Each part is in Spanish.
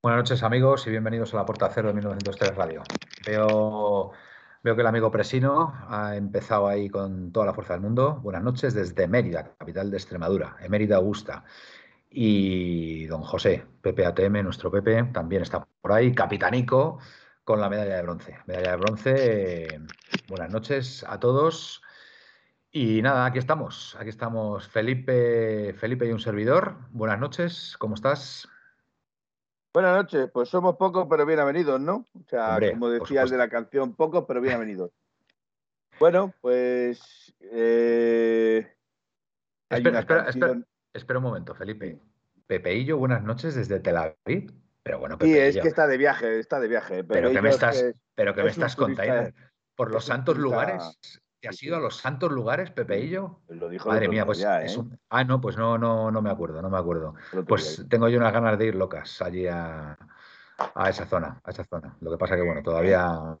Buenas noches amigos y bienvenidos a la Puerta Cero de 1903 Radio. Veo, veo que el amigo Presino ha empezado ahí con toda la fuerza del mundo. Buenas noches desde Mérida, capital de Extremadura, Mérida Augusta. Y don José, Pepe ATM, nuestro Pepe, también está por ahí, capitanico, con la medalla de bronce. Medalla de bronce, buenas noches a todos. Y nada, aquí estamos, aquí estamos Felipe, Felipe y un servidor. Buenas noches, ¿cómo estás? Buenas noches, pues somos pocos pero bienvenidos, ¿no? O sea, como decía el de la canción, pocos pero bienvenidos. bueno, pues... Eh, espera, espera, espera, un momento, Felipe. Pepeillo, buenas noches desde Tel Aviv. Pero bueno, Pepeillo. Sí, es que está de viaje, está de viaje. pero que me estás, pero que me estás contando por los santos lugares. ¿Te has ido a los santos lugares, Pepeillo? Lo dijo Madre mía, pues es ¿eh? un... Ah, no, pues no, no, no me acuerdo, no me acuerdo. Pues tengo yo unas ganas de ir locas allí a, a esa zona, a esa zona. Lo que pasa que bueno, todavía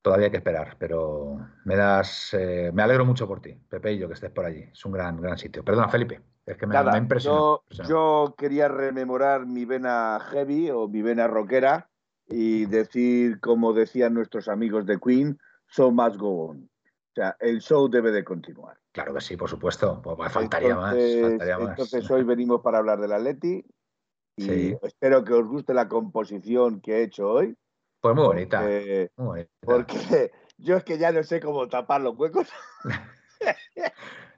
todavía hay que esperar, pero me das, eh, me alegro mucho por ti, Pepeillo, que estés por allí. Es un gran, gran sitio. Perdona, Felipe, es que me, ha impresionado. Yo, quería rememorar mi vena heavy o mi vena rockera y decir, como decían nuestros amigos de Queen, so much go on sea, el show debe de continuar. Claro que sí, por supuesto. Pues faltaría, más, Entonces hoy venimos para hablar del Atleti y espero que os guste la composición que he hecho hoy. Pues muy bonita. Porque, yo es que ya no sé cómo tapar los huecos.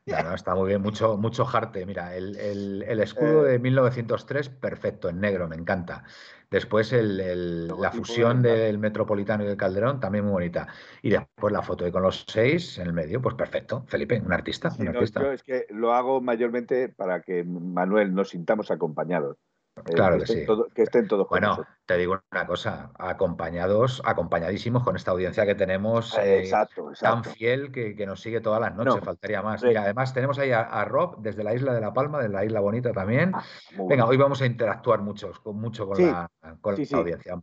no, está muy bien, mucho, mucho jarte. Mira, el, escudo eh. de 1903, perfecto, en negro, me encanta. Después la fusión del Metropolitano y del Calderón, también muy bonita. Y después la foto de con los seis en el medio, pues perfecto. Felipe, un artista. un artista. Yo es que lo hago mayormente para que Manuel nos sintamos acompañados. Eh, claro que, sí. que estén todos Bueno, te digo una cosa, acompañados, acompañadísimos con esta audiencia que tenemos eh, tan fiel que, nos sigue todas las noches, faltaría más. Mira, además tenemos ahí a, Rob desde la isla de La Palma, de la isla bonita también. Ah, Venga, hoy vamos a interactuar mucho con, mucho con, la, audiencia.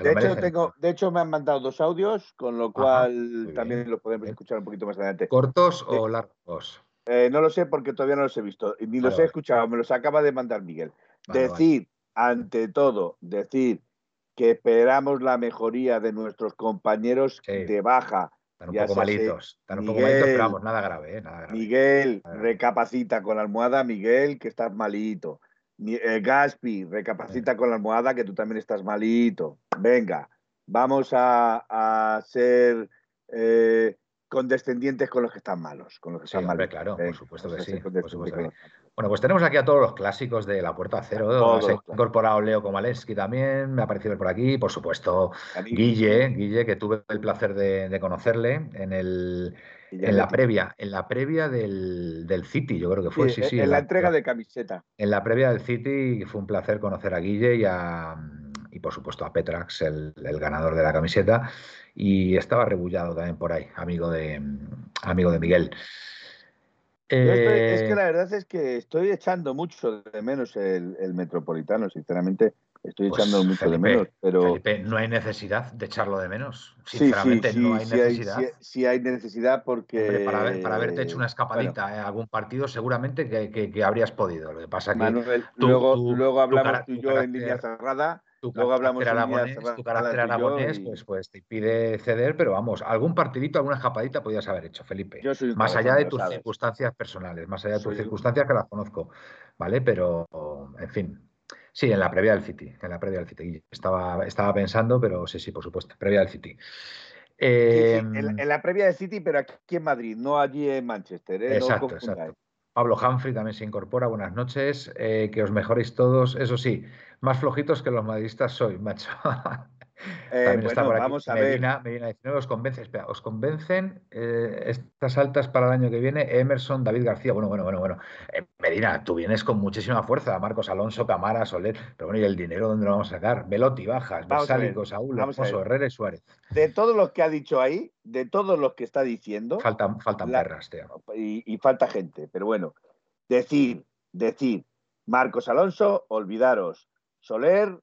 de, hecho, tengo, de hecho, me han mandado dos audios, con lo cual también los podemos escuchar un poquito más adelante. ¿Cortos o largos? Eh, no lo sé porque todavía no los he visto, ni los he escuchado, me los acaba de mandar Miguel decir, ante todo, decir que esperamos la mejoría de nuestros compañeros de baja. Están un poco malitos, están un poco malitos, pero vamos, nada grave, ¿eh? nada grave. Miguel, recapacita con la almohada, Miguel, que estás malito. Eh, Gaspi, recapacita con la almohada, que tú también estás malito. Venga, vamos a, ser eh, condescendientes con los que están malos, con los que están malos. Claro, por supuesto que sí. Bueno, pues tenemos aquí a todos los clásicos de la Puerta Cero. Se ha incorporado Leo Komaleski también, me ha aparecido por aquí. Por supuesto, Guille, Guille, que tuve el placer de, conocerle en el, en la previa, en la previa del, City, yo creo que fue, sí, sí. en, la, entrega de camiseta. En la previa del City fue un placer conocer a Guille y, a, por supuesto a Petrax, el, ganador de la camiseta. Y estaba rebullado también por ahí, amigo de, amigo de Miguel es que eh, la verdad es que estoy echando mucho de menos el, metropolitano, sinceramente. Estoy pues, echando mucho de menos, pero. Felipe, no hay necesidad de echarlo de menos. Sinceramente, no hay necesidad. sí, hay necesidad porque. para, haberte hecho una escapadita en algún partido, seguramente que, habrías podido. Lo que pasa que. luego, luego hablamos tú y yo en línea cerrada tu Luego hablamos aragonés, tu carácter aragonés pues, pues, te impide ceder, pero vamos, algún partidito, alguna escapadita podías haber hecho, Felipe. más allá de tus circunstancias personales, más allá de tus circunstancias que las conozco, ¿vale? Pero, en fin. Sí, en la previa del City, en la previa del City. Estaba, estaba pensando, pero sí, sí, por supuesto, previa del City. Em, en, la previa del City, pero aquí en Madrid, no allí en Manchester. ¿eh? Exacto, exacto. Pablo Humphrey también se incorpora. Buenas noches. Eh, que os mejoréis todos. Eso sí, más flojitos que los madridistas soy, macho. Eh, aquí. Vamos a Medina, Medina 19 os convence, espera, os convencen eh, estas altas para el año que viene, Emerson, David García, bueno, bueno, bueno, bueno. Eh, Medina, tú vienes con muchísima fuerza, Marcos Alonso, Camara, Soler, pero bueno, ¿y el dinero dónde lo vamos a sacar? Velotti, Bajas, Versálico, Saúl, Hermoso, Herrera y Suárez. De todos los que ha dicho ahí, de todos los que está diciendo... Faltan, faltan perras, tío. Y, y falta gente, pero bueno, decir, decir, Marcos Alonso, olvidaros. Soler,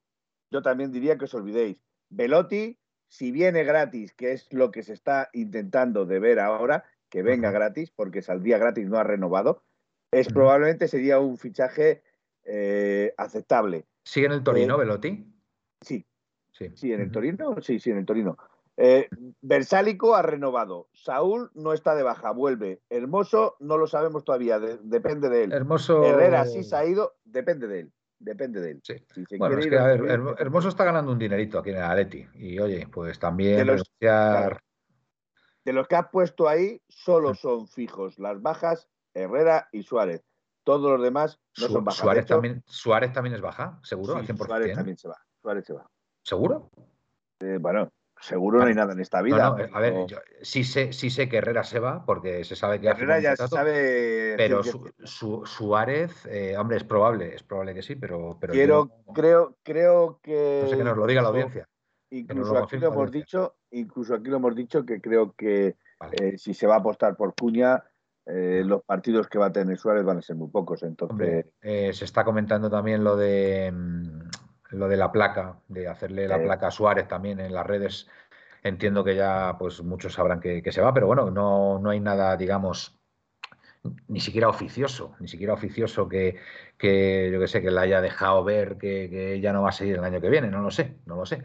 yo también diría que os olvidéis. Velotti, si viene gratis, que es lo que se está intentando de ver ahora, que venga gratis, porque saldría gratis, no ha renovado, es probablemente sería un fichaje eh, aceptable. ¿Sigue en el Torino, eh, Velotti? Sí. Sí, sí en el Torino, sí, sí, en el Torino. Eh, Versálico ha renovado. Saúl no está de baja, vuelve. Hermoso no lo sabemos todavía, depende de él. Hermoso. Herrera sí se ha ido, depende de él. Depende de él. Sí. bueno, es que, a ver, Hermoso está ganando un dinerito aquí en el Atleti. Y oye, pues también de los, de los que has puesto ahí, solo son fijos las bajas Herrera y Suárez. Todos los demás no son bajas. Suárez, también, Suárez también es baja, seguro, al 100%. Suárez también se va. Suárez se va. ¿Seguro? Eh, bueno, Seguro no hay nada en esta vida. a ver, sí, sé, sí sé que Herrera se va, porque se sabe que Herrera ya se sabe. Pero su, Suárez, eh, hombre, es probable, es probable que sí, pero. pero Quiero, creo, creo que. No sé que nos lo diga la audiencia. Incluso aquí lo hemos dicho, incluso aquí lo hemos dicho que creo que eh, si se va a apostar por Cuña, eh, los partidos que va a tener Suárez van a ser muy pocos. Entonces, se está comentando también lo de mm, lo de la placa, de hacerle la placa a Suárez también en las redes. Entiendo que ya pues muchos sabrán que, se va, pero bueno, no, no, hay nada, digamos, ni siquiera oficioso, ni siquiera oficioso que, que yo que sé, que le haya dejado ver que, ya no va a seguir el año que viene, no lo sé, no lo sé.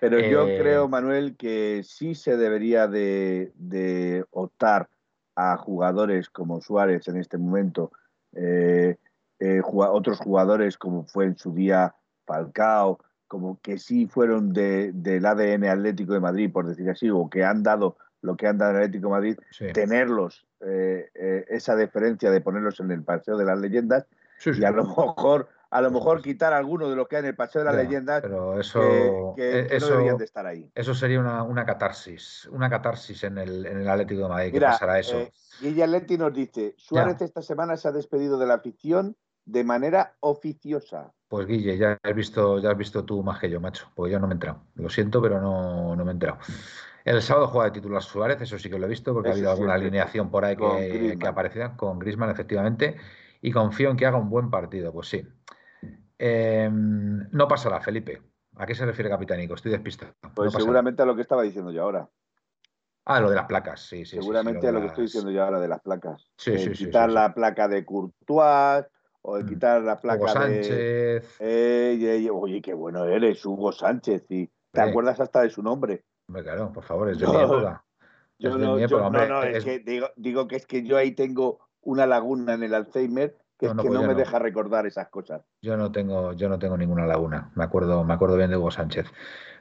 Pero yo eh, creo, Manuel, que sí se debería de, optar a jugadores como Suárez en este momento, eh, eh, otros jugadores como fue en su día Falcao, como que sí fueron del ADN Atlético de Madrid, por decir así, o que han dado lo que han dado el Atlético de Madrid, tenerlos, eh, eh, esa deferencia de ponerlos en el Paseo de las Leyendas, y a lo mejor a lo mejor quitar alguno de los que hay en el Paseo de las Leyendas pero eso, que, no deberían de estar ahí. Eso sería una, catarsis, una catarsis en el, en el Atlético de Madrid, que pasará eso. Eh, y Atleti nos dice, Suárez esta semana se ha despedido de la afición de manera oficiosa. Pues Guille, ya has visto, ya has visto tú más que yo, macho, porque yo no me he enterado. Lo siento, pero no, me he enterado. El sábado juega de titular Suárez, eso sí que lo he visto, porque ha habido alguna alineación por ahí que, que aparecía con Grisman, efectivamente, y confío en que haga un buen partido. Pues sí. Em, no pasará, Felipe. ¿A qué se refiere Capitánico? Estoy despistado. Pues seguramente a lo que estaba diciendo yo ahora. Ah, lo de las placas, sí, sí. Seguramente a lo que estoy diciendo yo ahora de las placas. Sí, eh, sí, sí. Quitar la placa de Courtois, o de mm. quitar la placa Hugo Sánchez. De... oye, qué bueno eres, Hugo Sánchez. Y te acuerdas hasta de su nombre. Hombre, claro, por favor, es de mi época. Yo no, no, es, que digo, digo, que es que yo ahí tengo una laguna en el Alzheimer que no me deja recordar esas cosas. Yo no tengo, yo no tengo ninguna laguna. Me acuerdo, me acuerdo bien de Hugo Sánchez.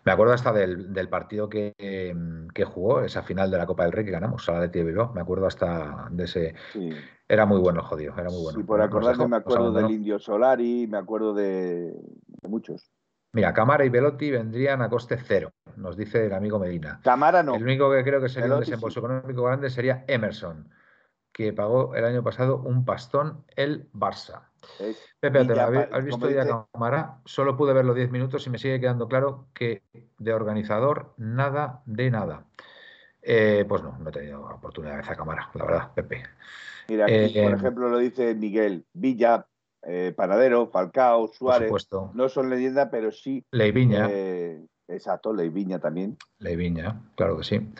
Me acuerdo hasta del, partido que, que, jugó, esa final de la Copa del Rey que ganamos, a la de Bilbao. Me acuerdo hasta de ese. Era muy bueno, jodido, era muy bueno. Y por acordarme, me acuerdo del Indio Solari, me acuerdo de, muchos. Mira, Camara y Velotti vendrían a coste cero, nos dice el amigo Medina. Camara no. El único que creo que sería un desembolso económico grande sería Emerson, que pagó el año pasado un pastón el Barça. Pepe, ¿te ¿has visto ya cámara? Solo pude verlo 10 minutos y me sigue quedando claro que de organizador nada de nada. Eh, pues no, no he tenido oportunidad de esa cámara, la verdad, Pepe. Mira, aquí, por eh, ejemplo, lo dice Miguel Villa, eh, Panadero, Falcao, Suárez. No son leyenda, pero sí. Leiviña. exacto, Leiviña también. Leiviña, claro que sí.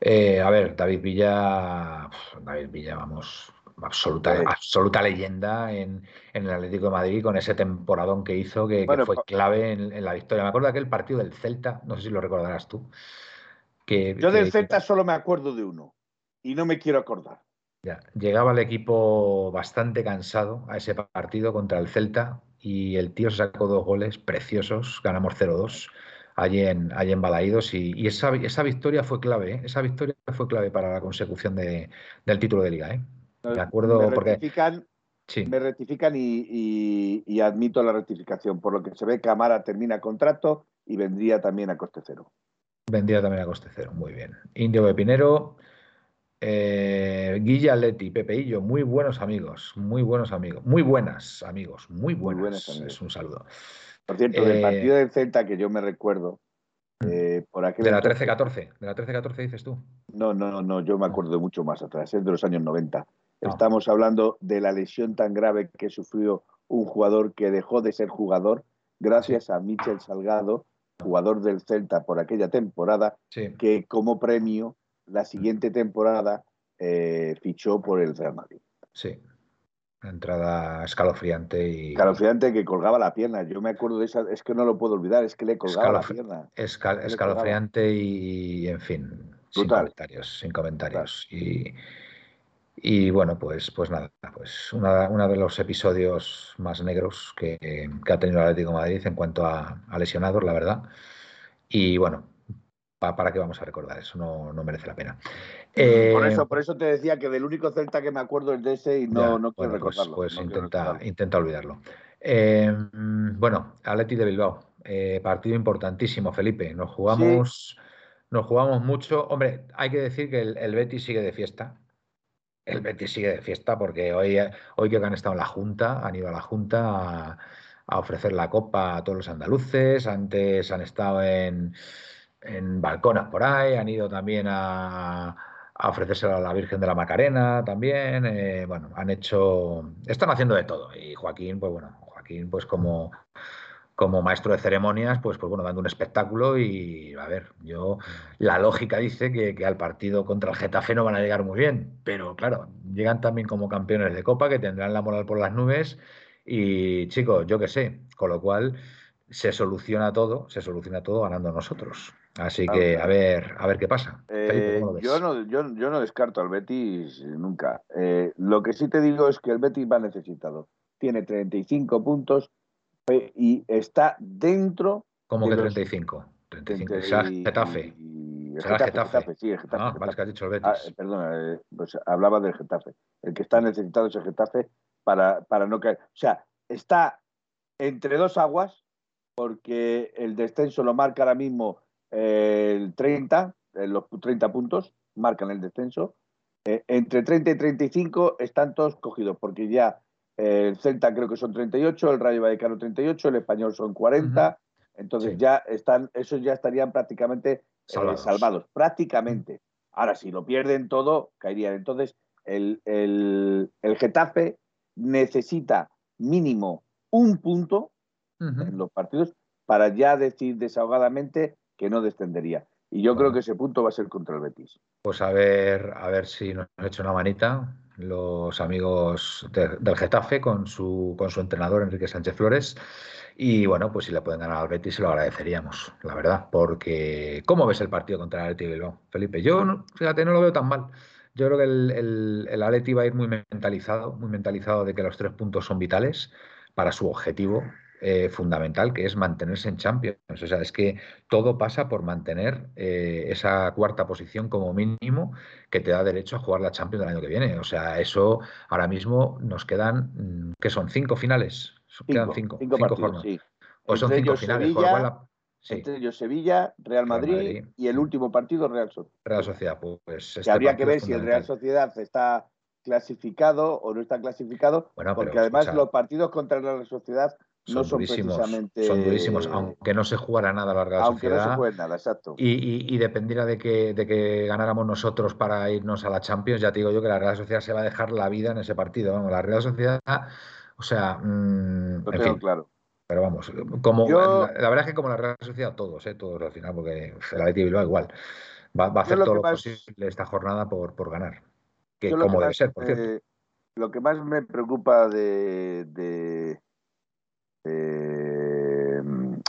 A ver, David Villa, David Villa, vamos, absoluta, absoluta leyenda en, el Atlético de Madrid con ese temporadón que hizo que, fue clave en, la victoria. Me acuerdo de aquel partido del Celta, no sé si lo recordarás tú. Que, Yo del Celta solo me acuerdo de uno y no me quiero acordar. Ya, llegaba el equipo bastante cansado a ese partido contra el Celta y el tío se sacó dos goles preciosos, ganamos 0-2 allí en, allí en Balaídos y, esa, esa, victoria fue clave, ¿eh? esa victoria fue clave para la consecución de, del título de liga. ¿eh? De acuerdo, me rectifican, Me rectifican y, admito la rectificación. Por lo que se ve, Camara termina contrato y vendría también a coste cero. Vendría también a coste cero, muy bien. Indio de Pinero, eh, Guilla Leti, Pepeillo, muy buenos amigos, muy buenos amigos, muy buenas amigos, muy buenas. es un saludo. Por cierto, del eh, partido del Celta que yo me recuerdo, mm. eh, por de la 13-14, de la 13-14 dices tú. No, no, no, yo me acuerdo de mucho más atrás, es de los años 90. Estamos hablando de la lesión tan grave que sufrió un jugador que dejó de ser jugador gracias a Michel Salgado, jugador del Celta por aquella temporada, que como premio la siguiente temporada eh, fichó por el Real Madrid. Sí. Una entrada escalofriante y. Escalofriante que colgaba la pierna. Yo me acuerdo de esa, es que no lo puedo olvidar, es que le colgaba la pierna. escalofriante y, en fin, sin comentarios. Sin comentarios. Y, y, bueno, pues, pues nada, pues uno de los episodios más negros que, ha tenido el Atlético de Madrid en cuanto a, a lesionados, la verdad. Y bueno, ¿para qué vamos a recordar eso? No, no merece la pena. Por, eso, eh, por eso te decía que del único Celta que me acuerdo es de ese y no, no quiero pues, recordarlo. Pues, intenta, intenta olvidarlo. Eh, bueno, Atleti de Bilbao, eh, partido importantísimo, Felipe. Nos jugamos, nos jugamos mucho. Hombre, hay que decir que el, el Betis sigue de fiesta. El Betis sigue de fiesta porque hoy, hoy que han estado en la Junta, han ido a la Junta a, a ofrecer la copa a todos los andaluces. Antes han estado en en balconas por ahí, han ido también a, a ofrecérselo a la Virgen de la Macarena también. Eh, bueno, han hecho, están haciendo de todo. Y Joaquín, pues bueno, Joaquín, pues como, como maestro de ceremonias, pues, pues bueno, dando un espectáculo. Y a ver, yo, la lógica dice que, que, al partido contra el Getafe no van a llegar muy bien, pero claro, llegan también como campeones de Copa que tendrán la moral por las nubes. Y chicos, yo qué sé, con lo cual se soluciona todo, se soluciona todo ganando nosotros. Así que a ver, a ver qué pasa. Eh, yo, no, yo, no descarto al Betis nunca. Eh, lo que sí te digo es que el Betis va necesitado. Tiene 35 puntos eh, y está dentro. ¿Cómo que 35? 35. Getafe. Getafe, sí, el Getafe. Ah, vale, que has dicho el Betis. Ah, perdona, pues hablaba del Getafe. El que está necesitado es el Getafe para, para no caer. O sea, está entre dos aguas, porque el descenso lo marca ahora mismo el 30, los 30 puntos marcan el descenso. Eh, entre 30 y 35 están todos cogidos, porque ya el Celta creo que son 38, el Rayo Vallecano 38, el Español son 40. Entonces ya están, esos ya estarían prácticamente eh, salvados. prácticamente. Ahora, si lo pierden todo, caerían. Entonces, el, el, el Getafe necesita mínimo un punto en los partidos para ya decir desahogadamente que no descendería. Y yo creo que ese punto va a ser contra el Betis. Pues a ver, a ver si nos han hecho una manita los amigos del Getafe con su, con su entrenador Enrique Sánchez Flores. Y bueno, pues si le pueden ganar al Betis se lo agradeceríamos, la verdad. Porque, ¿cómo ves el partido contra el Atleti Bilbao, Felipe? Yo, fíjate, no lo veo tan mal. Yo creo que el, el, el Atleti va a ir muy mentalizado, muy mentalizado de que los tres puntos son vitales para su objetivo, eh, fundamental, que es mantenerse en Champions. O sea, es que todo pasa por mantener eh, esa cuarta posición como mínimo que te da derecho a jugar la Champions del año que viene. O sea, eso ahora mismo nos quedan, mm, que son cinco finales. quedan cinco, cinco, partidos, O son cinco finales. Sevilla, Entre ellos Sevilla, Real Madrid, y el último partido Real Sociedad. Real Sociedad, pues. Este habría que ver si el Real Sociedad está clasificado o no está clasificado, porque además los partidos contra la Real Sociedad son, durísimos, precisamente... son durísimos, aunque no se jugara nada la Real aunque Sociedad. no se juegue nada, exacto. Y, y, dependiera de que, de que ganáramos nosotros para irnos a la Champions, ya te digo yo que la Real Sociedad se va a dejar la vida en ese partido. Vamos, la Real Sociedad, o sea, mmm, en fin, claro. Pero vamos, como la, verdad es que como la Real Sociedad, todos, ¿eh? todos al final, porque el Atleti Bilbao igual. Va, va, a hacer todo lo posible esta jornada por, por ganar. Que como debe ser, por cierto. Lo que más me preocupa de, de eh,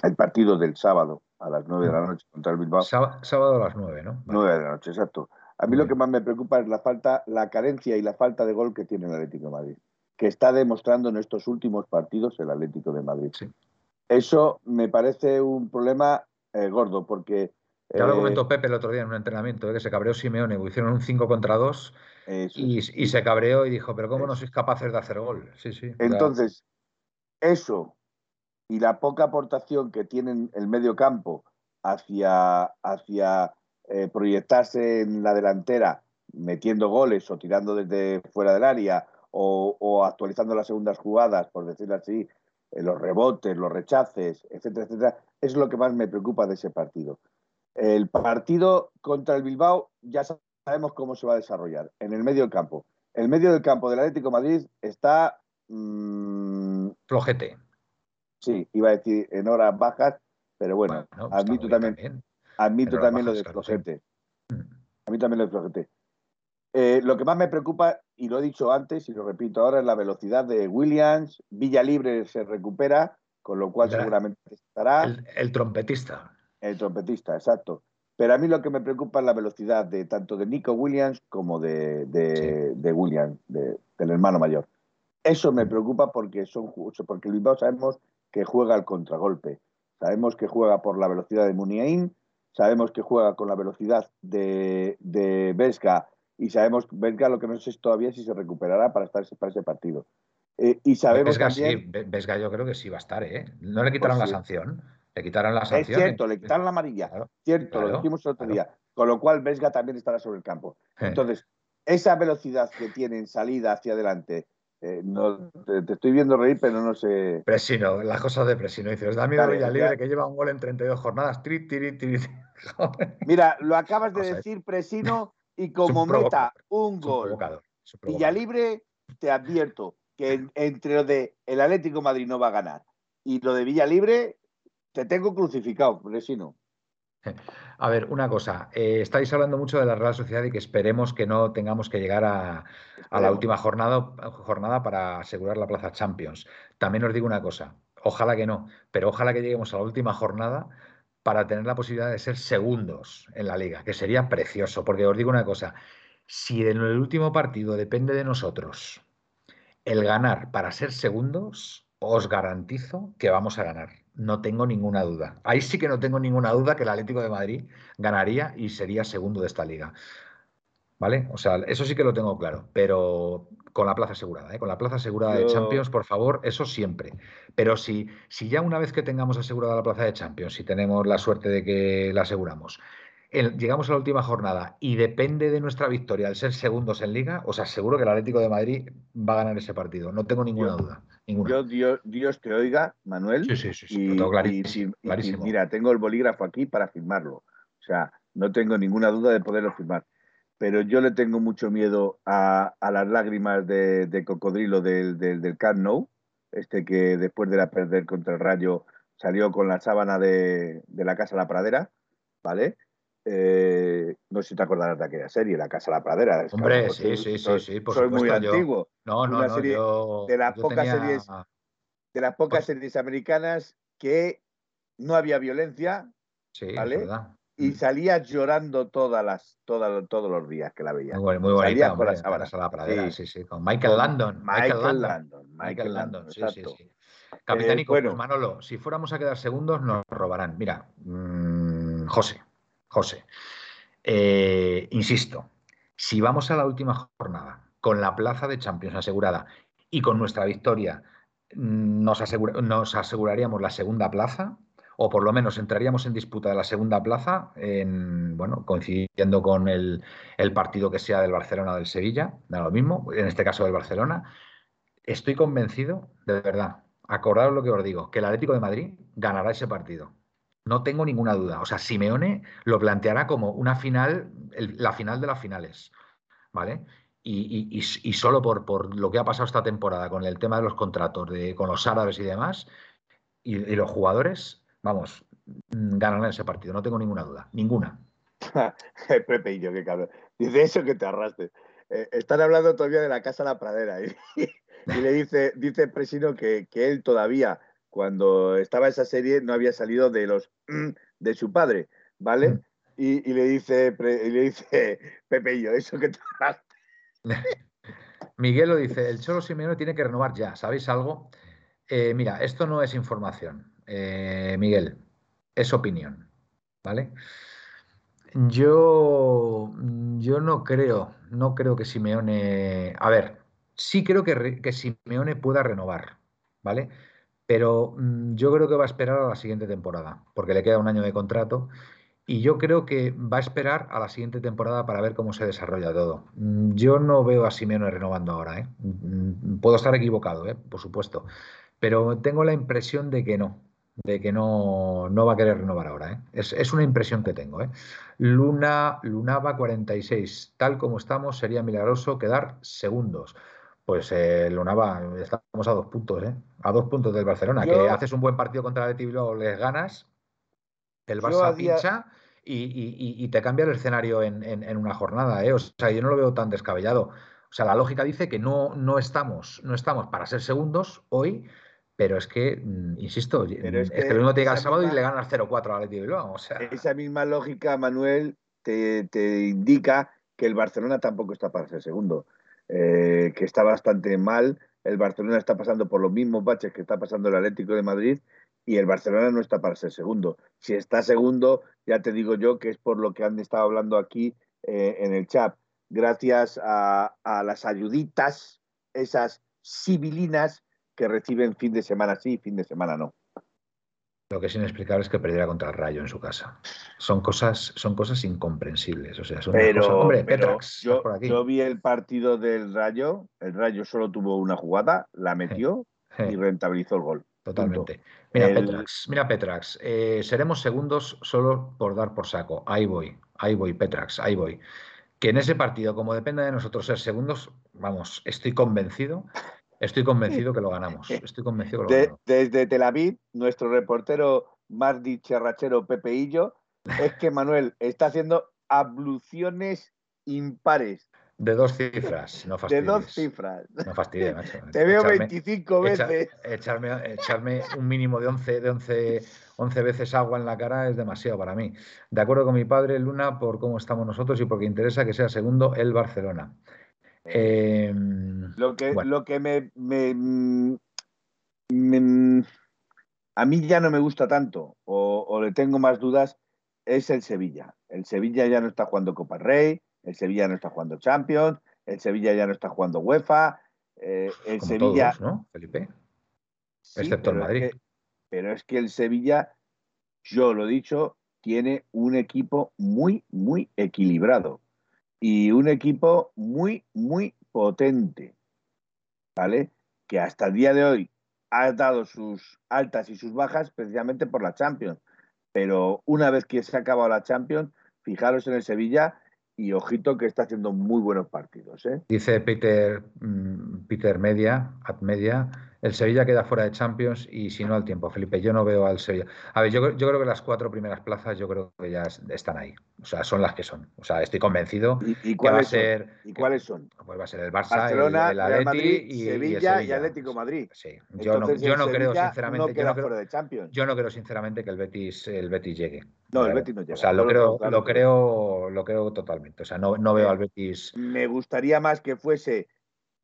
el partido del sábado a las 9 de la noche contra el Bilbao. Sábado a las 9, ¿no? 9 de la noche, exacto. A mí lo que más me preocupa es la falta, la carencia y la falta de gol que tiene el Atlético de Madrid, que está demostrando en estos últimos partidos el Atlético de Madrid. Eso me parece un problema eh, gordo, porque. Ya lo comentó Pepe el otro día en un entrenamiento, que se cabreó Simeone, hicieron un 5 contra 2 y, y, se cabreó y dijo, pero ¿cómo no sois capaces de hacer gol? Sí, sí. Entonces, eso y la poca aportación que tienen el medio campo hacia, hacia eh, proyectarse en la delantera, metiendo goles o tirando desde fuera del área o, actualizando las segundas jugadas, por decirlo así, eh, los rebotes, los rechaces, etcétera, etcétera, es lo que más me preocupa de ese partido. El partido contra el Bilbao ya sabemos cómo se va a desarrollar, en el medio del campo. El medio del campo del Atlético Madrid está... Mmm, Flojete sí, iba a decir en horas bajas, pero bueno, admito también, admito también lo de flojete. Mm. A mí también lo de flojete. Eh, lo que más me preocupa, y lo he dicho antes y lo repito ahora, es la velocidad de Williams. Villa Libre se recupera, con lo cual seguramente estará. El, trompetista. El trompetista, exacto. Pero a mí lo que me preocupa es la velocidad de tanto de Nico Williams como de, de, Williams, del hermano mayor. Eso me preocupa porque son porque Bilbao sabemos que juega al contragolpe. Sabemos que juega por la velocidad de Muniain, sabemos que juega con la velocidad de, de Vesga y sabemos, Vesga lo que no sé es todavía si se recuperará para estar para ese partido. Eh, y sabemos Vesga sí, Vesga yo creo que sí va a estar, ¿eh? No le quitaron pues la sanción. Le quitaron la sanción. Es cierto, le quitaron la amarilla. cierto, lo dijimos el otro día. Con lo cual Vesga también estará sobre el campo. Entonces, esa velocidad que tiene en salida hacia adelante, eh, no, te, estoy viendo reír, pero no sé. Presino, las cosas de Presino. Dices, da miedo Libre que lleva un gol en 32 jornadas. Tri, tri, tri, Mira, lo acabas de decir, Presino, y como meta un gol Libre te advierto que entre lo de el Atlético Madrid no va a ganar y lo de Villa Libre te tengo crucificado, Presino. A ver, una cosa. Eh, estáis hablando mucho de la Real Sociedad y que esperemos que no tengamos que llegar a, la última jornada, jornada para asegurar la plaza Champions. También os digo una cosa. Ojalá que no, pero ojalá que lleguemos a la última jornada para tener la posibilidad de ser segundos en la liga, que sería precioso, porque os digo una cosa, si en el último partido depende de nosotros el ganar para ser segundos, os garantizo que vamos a ganar. No tengo ninguna duda. Ahí sí que no tengo ninguna duda que el Atlético de Madrid ganaría y sería segundo de esta liga. ¿Vale? O sea, eso sí que lo tengo claro, pero con la plaza asegurada, ¿eh? con la plaza asegurada de Champions, por favor, eso siempre. Pero si, si ya una vez que tengamos asegurada la plaza de Champions, si tenemos la suerte de que la aseguramos, llegamos a la última jornada y depende de nuestra victoria al ser segundos en liga, os aseguro que el Atlético de Madrid va a ganar ese partido. No tengo ninguna duda. Yo, Dios, te oiga, Manuel. Sí, sí, sí. clarísimo, mira, tengo el bolígrafo aquí para firmarlo. O sea, no tengo ninguna duda de poderlo firmar. Pero yo le tengo mucho miedo a, las lágrimas de, cocodrilo del, del, del Camp Nou, este que después de la perder contra el Rayo salió con la sábana de, de la Casa La Pradera, ¿vale? Eh, no sé si te acordarás de aquella serie, La Casa de la Pradera. Hombre, sí, sí, sí, sí, soy muy antiguo. No, no, no. de las pocas series, de las pocas pues series americanas que no había violencia, sí, ¿vale? Y mm. salía llorando todas las, todas, todos los días que la veía. Muy, muy bonita, con la Casa de la Pradera, sí, sí, con Michael Landon. Michael, Landon. Michael Landon, sí, sí, sí. Capitánico, eh, pues Manolo, si fuéramos a quedar segundos nos robarán. Mira, mmm, José, José. Eh, insisto, si vamos a la última jornada con la plaza de Champions asegurada y con nuestra victoria mm, nos, aseguraríamos la segunda plaza, o por lo menos entraríamos en disputa de la segunda plaza, en, bueno, coincidiendo con el, partido que sea del Barcelona o del Sevilla, da lo mismo, en este caso del Barcelona, estoy convencido, de verdad, acordaros lo que os digo, que el Atlético de Madrid ganará ese partido. No tengo ninguna duda. O sea, Simeone lo planteará como una final, la final de las finales. ¿Vale? Y, solo por, lo que ha pasado esta temporada con el tema de los contratos, de, con los árabes y demás, y, los jugadores, vamos, mm, ganarán ese partido, no tengo ninguna duda, ninguna. Pepe y yo, qué cabrón. Dice eso que te arrastres. Eh, están hablando todavía de la casa La Pradera y, le dice, dice Presino que, que él todavía cuando estaba esa serie no había salido de los de su padre, ¿vale? Y, le dice y le dice Pepe yo, eso que te Miguel lo dice, el Cholo Simeone tiene que renovar ya, ¿sabéis algo? Eh, mira, esto no es información, eh, Miguel, es opinión, ¿vale? Yo, yo no creo, no creo que Simeone, a ver, sí creo que, que Simeone pueda renovar, ¿vale? Pero mm, yo creo que va a esperar a la siguiente temporada, porque le queda un año de contrato. Y yo creo que va a esperar a la siguiente temporada para ver cómo se desarrolla todo. Mm, yo no veo a Simeone renovando ahora. ¿eh? Mm, puedo estar equivocado, ¿eh? por supuesto. Pero tengo la impresión de que no, de que no, no va a querer renovar ahora. ¿eh? Es, es, una impresión que tengo. ¿eh? Luna, Lunaba 46. Tal como estamos, sería milagroso quedar segundos pues el Lunaba, estamos a dos puntos, ¿eh? A dos puntos del Barcelona. Que haces un buen partido contra el Bilbao, les ganas, el Barça pincha y, te cambia el escenario en, una jornada. ¿eh? O sea, yo no lo veo tan descabellado. O sea, la lógica dice que no, no, estamos, no estamos para ser segundos hoy, pero es que, mm, insisto, mm, es, que, lo mismo te llega el sábado y le ganas 0-4 a Leti Bilbao. O sea. Esa misma lógica, Manuel, te, indica que el Barcelona tampoco está para ser segundo, eh, que está bastante mal. El Barcelona está pasando por los mismos baches que está pasando el Atlético de Madrid y el Barcelona no está para ser segundo. Si está segundo, ya te digo yo que es por lo que han estado hablando aquí eh, en el chat. Gracias a, a las ayuditas, esas civilinas que reciben fin de semana sí, fin de semana no. Lo que es inexplicable es que perdiera contra el Rayo en su casa. Son cosas, son cosas incomprensibles. O sea, pero, Hombre, Petrax, yo, yo, vi el partido del Rayo. El Rayo solo tuvo una jugada, la metió y rentabilizó el gol. Totalmente. Mira, Petrax, mira, Petrax. Eh, seremos segundos solo por dar por saco. Ahí voy, ahí voy, Petrax, ahí voy. Que en ese partido, como depende de nosotros ser segundos, vamos, estoy convencido Estoy convencido que lo ganamos. Estoy convencido que lo ganamos. Desde Tel Aviv, nuestro reportero Mardi Cherrachero Pepeillo, es que Manuel está haciendo abluciones impares. De dos cifras, no fastidies. De dos cifras. No fastidies, macho. Te veo 25 veces. echarme, echarme, un mínimo de 11, de 11, 11 veces agua en la cara es demasiado para mí. De acuerdo con mi padre, Luna, por cómo estamos nosotros y porque interesa que sea segundo el Barcelona. Em, lo que, lo que me, me, a mí ya no me gusta tanto o, le tengo más dudas es el Sevilla. El Sevilla ya no está jugando Copa Rey, el Sevilla no está jugando Champions, el Sevilla ya no está jugando UEFA, eh, el Sevilla... ¿no, Felipe? Excepto el Madrid. pero es que el Sevilla, yo lo he dicho, tiene un equipo muy, muy equilibrado y un equipo muy, muy potente, ¿vale? Que hasta el día de hoy ha dado sus altas y sus bajas precisamente por la Champions. Pero una vez que se ha acabado la Champions, fijaros en el Sevilla y ojito que está haciendo muy buenos partidos. ¿eh? Dice Peter, mm, Peter Media, Ad Media, el Sevilla queda fuera de Champions y si no al tiempo, Felipe, yo no veo al Sevilla. A ver, yo, yo creo que las cuatro primeras plazas yo creo que ya están ahí. O sea, son las que son. O sea, estoy convencido ¿Y, a ser... ¿Y cuáles son? Pues va a ser el Barça, Barcelona, el, el Madrid, y, Sevilla, y, Atlético Madrid. Sí, yo no, yo no creo sinceramente... yo, no creo, de Champions. yo no creo sinceramente que el Betis, el Betis llegue. No, el Betis no llega. O sea, lo creo, lo creo, lo creo totalmente. O sea, no, no veo al Betis... Me gustaría más que fuese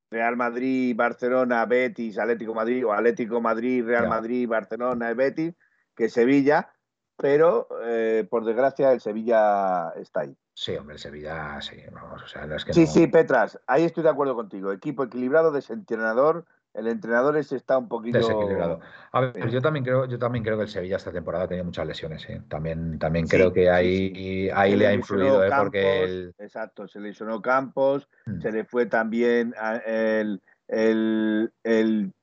Real Madrid, Barcelona, Betis, Atlético Madrid o Atlético Madrid, Real Madrid, Barcelona, Betis, que Sevilla, pero eh, por desgracia el Sevilla está ahí. Sí, hombre, el Sevilla, sí, vamos, o sea, es que Sí, sí, Petras, ahí estoy de acuerdo contigo. Equipo equilibrado, desentrenador, el entrenador ese está un poquito desequilibrado. A ver, yo también creo, yo también creo que el Sevilla esta temporada ha tenido muchas lesiones. ¿eh? También, también creo que ahí, ahí le ha influido, ¿eh? porque el... exacto, se lesionó Campos, mm. se le fue también el, el, el,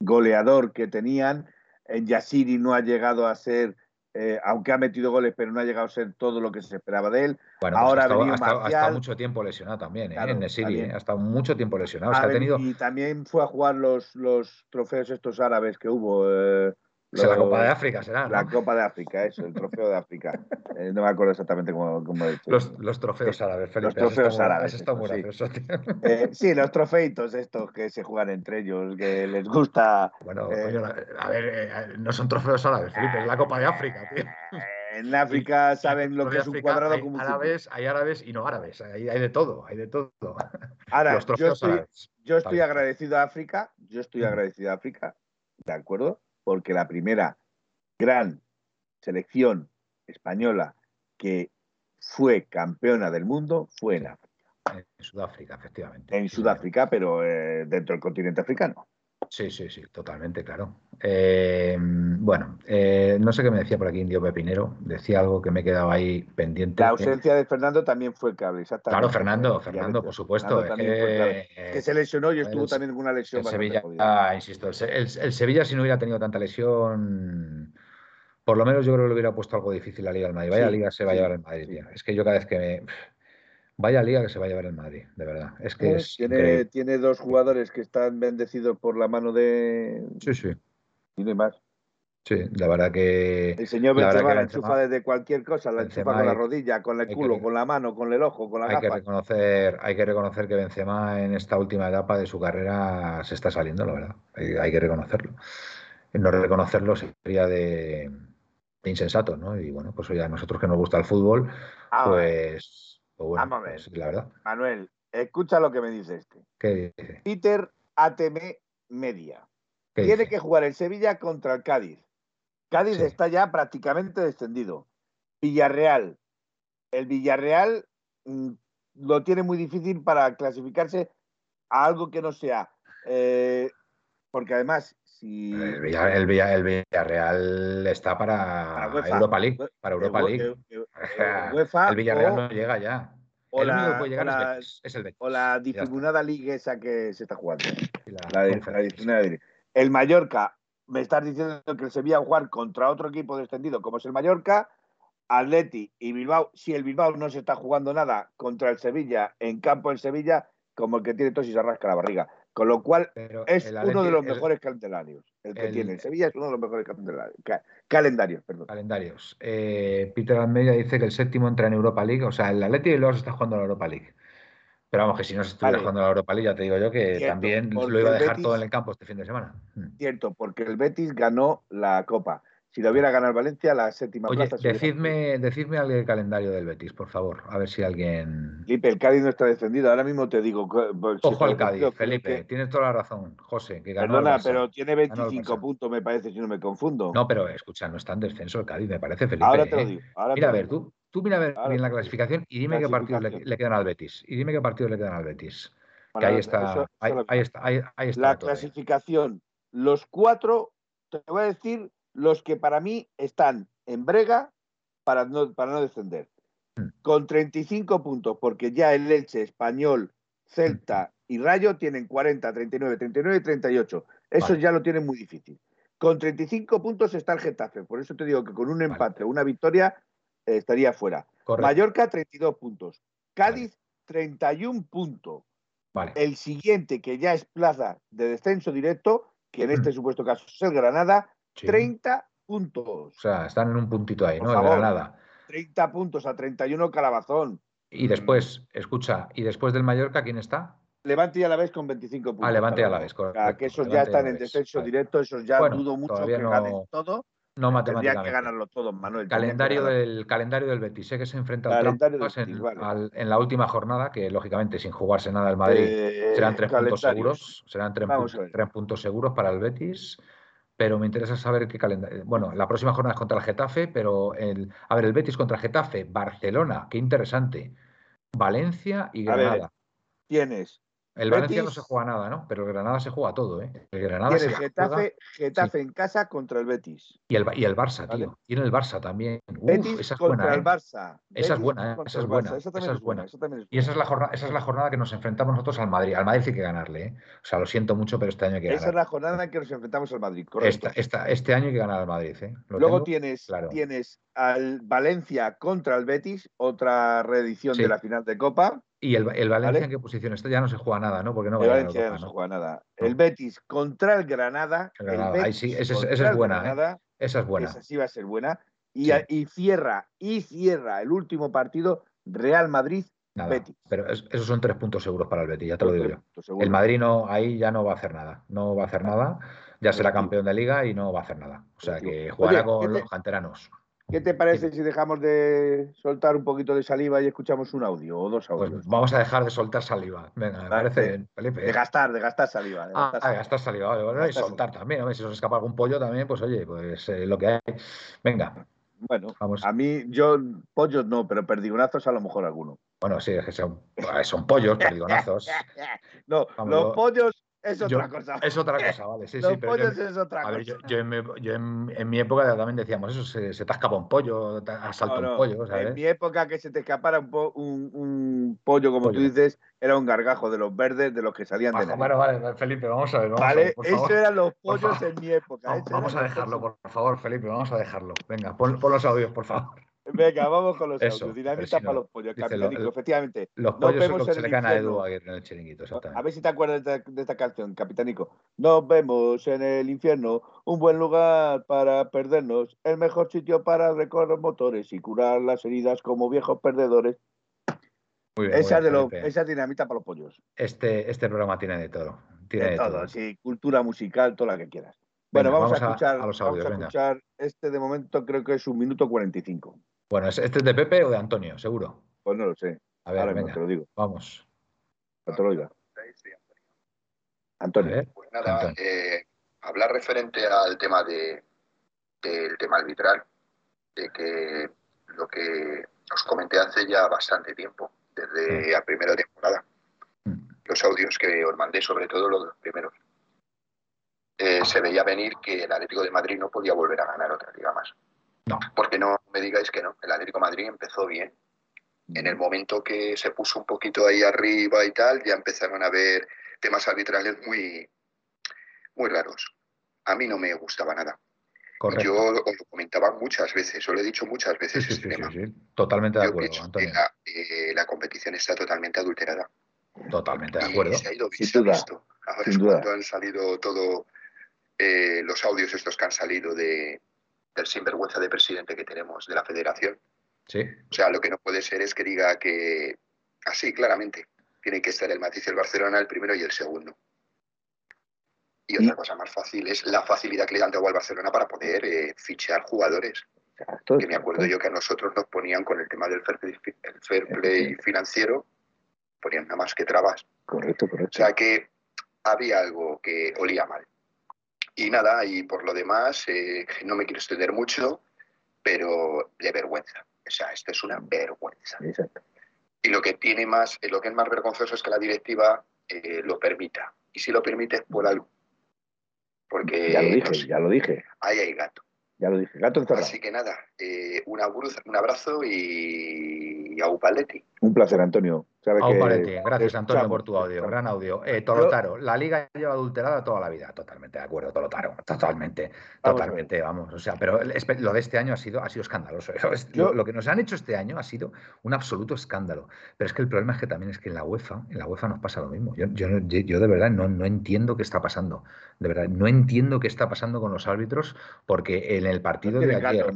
goleador que tenían. En Yasiri no ha llegado a ser eh, aunque ha metido goles, pero no ha llegado a ser todo lo que se esperaba de él. Bueno, pues Ahora ha, estado, mucho tiempo lesionado también, ¿eh? en Nesiri, ¿eh? ha estado mucho tiempo lesionado. ha. Y también fue a jugar los, los trofeos estos árabes que hubo. La Copa de África será. La Copa de África, eso, el trofeo de África. Eh, no me acuerdo exactamente cómo, cómo he dicho. Los, los trofeos árabes, Felipe. Los trofeos árabes. Está muy sí. Eh, sí, los trofeitos estos que se juegan entre ellos, que les gusta. Bueno, eh, a ver, no son trofeos árabes, Felipe, es la Copa de África, tío. En África saben lo que es un cuadrado hay como árabes, Hay árabes y no árabes, hay, hay de todo, hay de todo. Ahora, los trofeos yo estoy, árabes. Yo estoy agradecido a África, yo estoy agradecido a África, ¿de acuerdo? Porque la primera gran selección española que fue campeona del mundo fue en África. En Sudáfrica, efectivamente. En Sudáfrica, pero eh, dentro del continente africano. Sí, sí, sí, totalmente, claro. Eh, bueno, eh, no sé qué me decía por aquí Indio Pepinero, decía algo que me quedaba ahí pendiente. La ausencia de Fernando también fue cable, exactamente. Claro, Fernando, Fernando, por supuesto. que, se lesionó y estuvo también en una lesión. El Sevilla, ah, insisto, el, Sevilla si no hubiera tenido tanta lesión por lo menos yo creo que le hubiera puesto algo difícil a Liga del Madrid. Vaya Liga se va a llevar el Madrid, tío. Es que yo cada vez que me. Vaya Liga que se va a llevar el Madrid, de verdad. Es que tiene, tiene dos jugadores que están bendecidos por la mano de. Sí, sí. Tiene más. Sí, la verdad que. El señor la Benzema la Benzema- enchufa desde cualquier cosa, la enchufa con la rodilla, con el culo, que- con la mano, con el ojo, con la Hay que reconocer, hay que reconocer que Benzema en esta última etapa de su carrera se está saliendo, la verdad. Hay, hay que reconocerlo. No reconocerlo sería de, de insensato, ¿no? Y bueno, pues oye, a nosotros que nos gusta el fútbol, Vamos a ver, pues, pues bueno, Vamos a ver. pues la verdad. Manuel, escucha lo que me dice este. ¿Qué dice? Peter ATM Media. ¿Qué Tiene dice? que jugar el Sevilla contra el Cádiz. Cádiz Sí. está ya prácticamente descendido. Villarreal. El Villarreal mm, lo tiene muy difícil para clasificarse a algo que no sea. eh, porque además, si. El, Villa- el Villa- el Villarreal está para. Europa League. Para Europa eh, League. el Villarreal o- no llega ya. o el la- puede llegar o la- es el o la difuminada liga esa que se está jugando. La La. El Mallorca, me estás diciendo que el Sevilla va a jugar contra otro equipo descendido como es el Mallorca, Atleti y Bilbao. Si el Bilbao no se está jugando nada contra el Sevilla en campo en Sevilla, como el que tiene tos y se rasca la barriga. Con lo cual Pero es el uno de los el- mejores calendarios. El que el- tiene el Sevilla es uno de los mejores calendarios. ca- calendarios perdón. Calendarios. Eh, Peter Almeida dice que el séptimo entra en Europa League. O sea, el Atleti y luego se está jugando la Europa League. Pero vamos, que si no se estuviera Vale. jugando la Europa League, ya te digo yo que Cierto, también lo iba a el dejar Betis- todo en el campo este fin de semana. Mm. Cierto, porque el Betis ganó la Copa. Si lo hubiera ganado el Valencia, la séptima Oye, plaza decidme, decidme el calendario del Betis, por favor. A ver si alguien. Felipe, el Cádiz no está descendido. Ahora mismo te digo. Ojo al Cádiz, Felipe. que- Tienes toda la razón, José, que ganó Perdona, pero tiene Ganó el 25 Barça. puntos, me parece, si no me confundo. No, pero escucha, no está en descenso el Cádiz, me parece, Felipe. ahora te lo digo. Ahora Mira, a te lo ver, tú, tú mira a ver Ahora bien la clasificación y dime qué partidos le, quedan al Betis. Y dime qué partidos le quedan al Betis. Que ahí está, eso ahí, está, ahí, ahí está La clasificación, los cuatro, te voy a decir los que para mí están en brega para no, para no descender. Mm. Con 35 puntos, porque ya el Elche, Español, Celta y Rayo tienen 40, 39, 39 y 38. Eso Vale. ya lo tienen muy difícil. Con 35 puntos está el Getafe. Por eso te digo que con un empate o una victoria eh, estaría fuera. Correcto. Mallorca, 32 puntos. Cádiz, 31 puntos. El siguiente, que ya es plaza de descenso directo, que en este supuesto caso es el Granada, Sí. 30 O puntos. sea, están en un puntito ahí, Por ¿no? Favor. Granada. 30 puntos a 31 Calabazón. Y después, escucha, ¿y después del Mallorca quién está? Levante y a la vez con 25 puntos. Ah, Levante y Alavés, uno. O sea, correcto, que esos ya Levante están en Alavés, descenso vale. directo, esos ya Bueno, dudo mucho que no- ganen todo. No Tendría que matemáticamente. ganarlo todo, Manuel. Calendario del, calendario del Betis. Sé que se enfrenta Calendario en, Betis, vale. al- en la última jornada, que lógicamente sin jugarse nada el Madrid Eh, serán tres puntos seguros. Serán tres, tres puntos seguros para el Betis. Pero me interesa saber qué calendario. Bueno, la próxima jornada es contra el Getafe, pero el, a ver, el Betis contra el Getafe, Barcelona, qué interesante. Valencia y A ver, Granada. Tienes, El Valencia no Betis- se juega nada, ¿no? Pero el Granada se juega todo, ¿eh? El Granada se la juega- Getafe, Getafe en casa contra el Betis. Y el, y el Barça, Vale. tío. Tiene el Barça también. Uf, Betis esa es contra buena, el ¿eh? Barça. Esa es Betis buena, ¿eh? Esa es buena. Esa también esa es buena. buena. esa también es Y esa es, la jornada, esa es la jornada que nos enfrentamos nosotros al Madrid. Al Madrid sí hay que ganarle, ¿eh? O sea, lo siento mucho, pero este año hay que Esa es ganar. la jornada en que nos enfrentamos al Madrid, correcto. Esta- esta- este año hay que ganar al Madrid, ¿eh? Lo Luego tengo tienes, claro. tienes al Valencia contra el Betis, otra reedición Sí. de la final de Copa. ¿Y el, el Valencia ¿Vale? en qué posición está? Ya no se juega nada, ¿no? Porque no va el a Valencia ya Europa, no se juega nada. No. El Betis contra el Granada. El Granada, Betis sí, es- esa es buena, ¿eh? Esa es buena. Esa sí va a ser buena. Y, Sí. a- y cierra, y cierra el último partido Real Madrid. Nada. Betis. Pero es- esos son tres puntos seguros para el Betis, ya te lo digo yo. El Madrid no, ahí ya no va a hacer nada. No va a hacer nada. Ya será Positivo. campeón de liga y no va a hacer nada. O sea Positivo. que jugará Oye, con ¿qué te- los canteranos. ¿Qué te parece si dejamos de soltar un poquito de saliva y escuchamos un audio o dos Pues audios? vamos a dejar de soltar saliva. Venga, me parece bien, Felipe. de gastar, de gastar saliva. de Ah, gastar ah, saliva. gastar saliva, vale, vale, y soltar también. hombre, si os escapa algún pollo también, pues oye, pues eh, lo que hay. Venga, Bueno, vamos. a mí, yo, pollos no, pero perdigonazos a lo mejor alguno. Bueno, sí, es que son, pues, son pollos, perdigonazos. No, Vamos, los pollos es Yo- otra cosa. es otra cosa, vale. Sí, los sí, pero yo- pollos es otra a ver, yo, cosa. yo en, mi, yo en- en mi época también decíamos eso, se, se te escapa un pollo, te asalta No, no, un pollo, ¿sabes? En mi época que se te escapara un, po- un- un pollo, como Pollo. tú dices, era un gargajo de los verdes de los que salían de Nervión. bueno, vale, Felipe, vamos a ver, vamos a ¿Vale? ver, por Eso favor. eran los pollos en mi época. Vamos, a dejarlo, por favor, Felipe, vamos a dejarlo. Venga, pon, pon los audios, por favor. Venga, vamos con los audios. Dinamita para los pollos, Capitánico. Efectivamente. Los pollos son los que se le caen a Edu en el chiringuito. A ver si te acuerdas de, esta canción, Capitánico. Nos vemos en el infierno, un buen lugar para perdernos, el mejor sitio para recorrer motores y curar las heridas como viejos perdedores. Muy bien, esa, de esa dinamita para los pollos. Este, este programa tiene de todo. Tiene de, todo, sí, cultura musical, toda la que quieras. Bueno, vamos, a escuchar, a, vamos a escuchar este de momento, creo que es un minuto 45. Bueno, ¿este es de Pepe o de Antonio? Seguro. Pues no lo sé. A ver, venga, te lo digo. Vamos. No te lo diga. Antonio. Pues nada, eh, hablar referente al tema de, del tema arbitral, de que lo que os comenté hace ya bastante tiempo, desde la primera temporada. Mm. Los audios que os mandé, sobre todo los primeros. Eh, se veía venir que el Atlético de Madrid no podía volver a ganar otra liga más. No. Porque no me digáis que no. El Atlético de Madrid empezó bien. En el momento que se puso un poquito ahí arriba y tal, ya empezaron a ver temas arbitrales muy, muy raros. A mí no me gustaba nada. Yo os lo comentaba muchas veces, os lo he dicho muchas veces este tema. Totalmente de acuerdo, Antonio. Eh, la, competición está totalmente adulterada. Totalmente de acuerdo. se ha ido visto. Ahora es cuando han salido todo eh, los audios estos que han salido de, del sinvergüenza de presidente que tenemos de la federación. Sí. O sea, lo que no puede ser es que diga que, así, claramente, tiene que estar el matiz el Barcelona el primero y el segundo. Y otra cosa más fácil es la facilidad que le dan al Barcelona para poder eh, fichar jugadores. que me acuerdo yo que a nosotros nos ponían con el tema del fair play, financiero, ponían nada más que trabas. Correcto, correcto. O sea que había algo que olía mal. Y nada, y por lo demás, eh, no me quiero extender mucho, pero de vergüenza. O sea, esto es una vergüenza. Y lo que tiene más, lo que es más vergonzoso es que la directiva eh, lo permita. Y si lo permite es por algo. Porque. Ya lo dije, ya lo dije. Ahí hay gato. Ya lo dije, gato encerrado. Así que nada, eh, un, un abrazo y, y a Upaletti. Un placer, Antonio. Gracias, Antonio, por tu audio. Gran audio. Eh, Tolotaro, la liga lleva adulterada toda la vida. Totalmente de acuerdo, Tolotaro. Totalmente. Totalmente, vamos. O sea, pero lo de este año ha sido, ha sido escandaloso. lo, que nos han hecho este año ha sido un absoluto escándalo. Pero es que el problema es que también es que en la UEFA, en la UEFA nos pasa lo mismo. Yo, yo, yo de verdad no, no entiendo qué está pasando. De verdad, no entiendo qué está pasando con los árbitros, porque en el partido de ayer.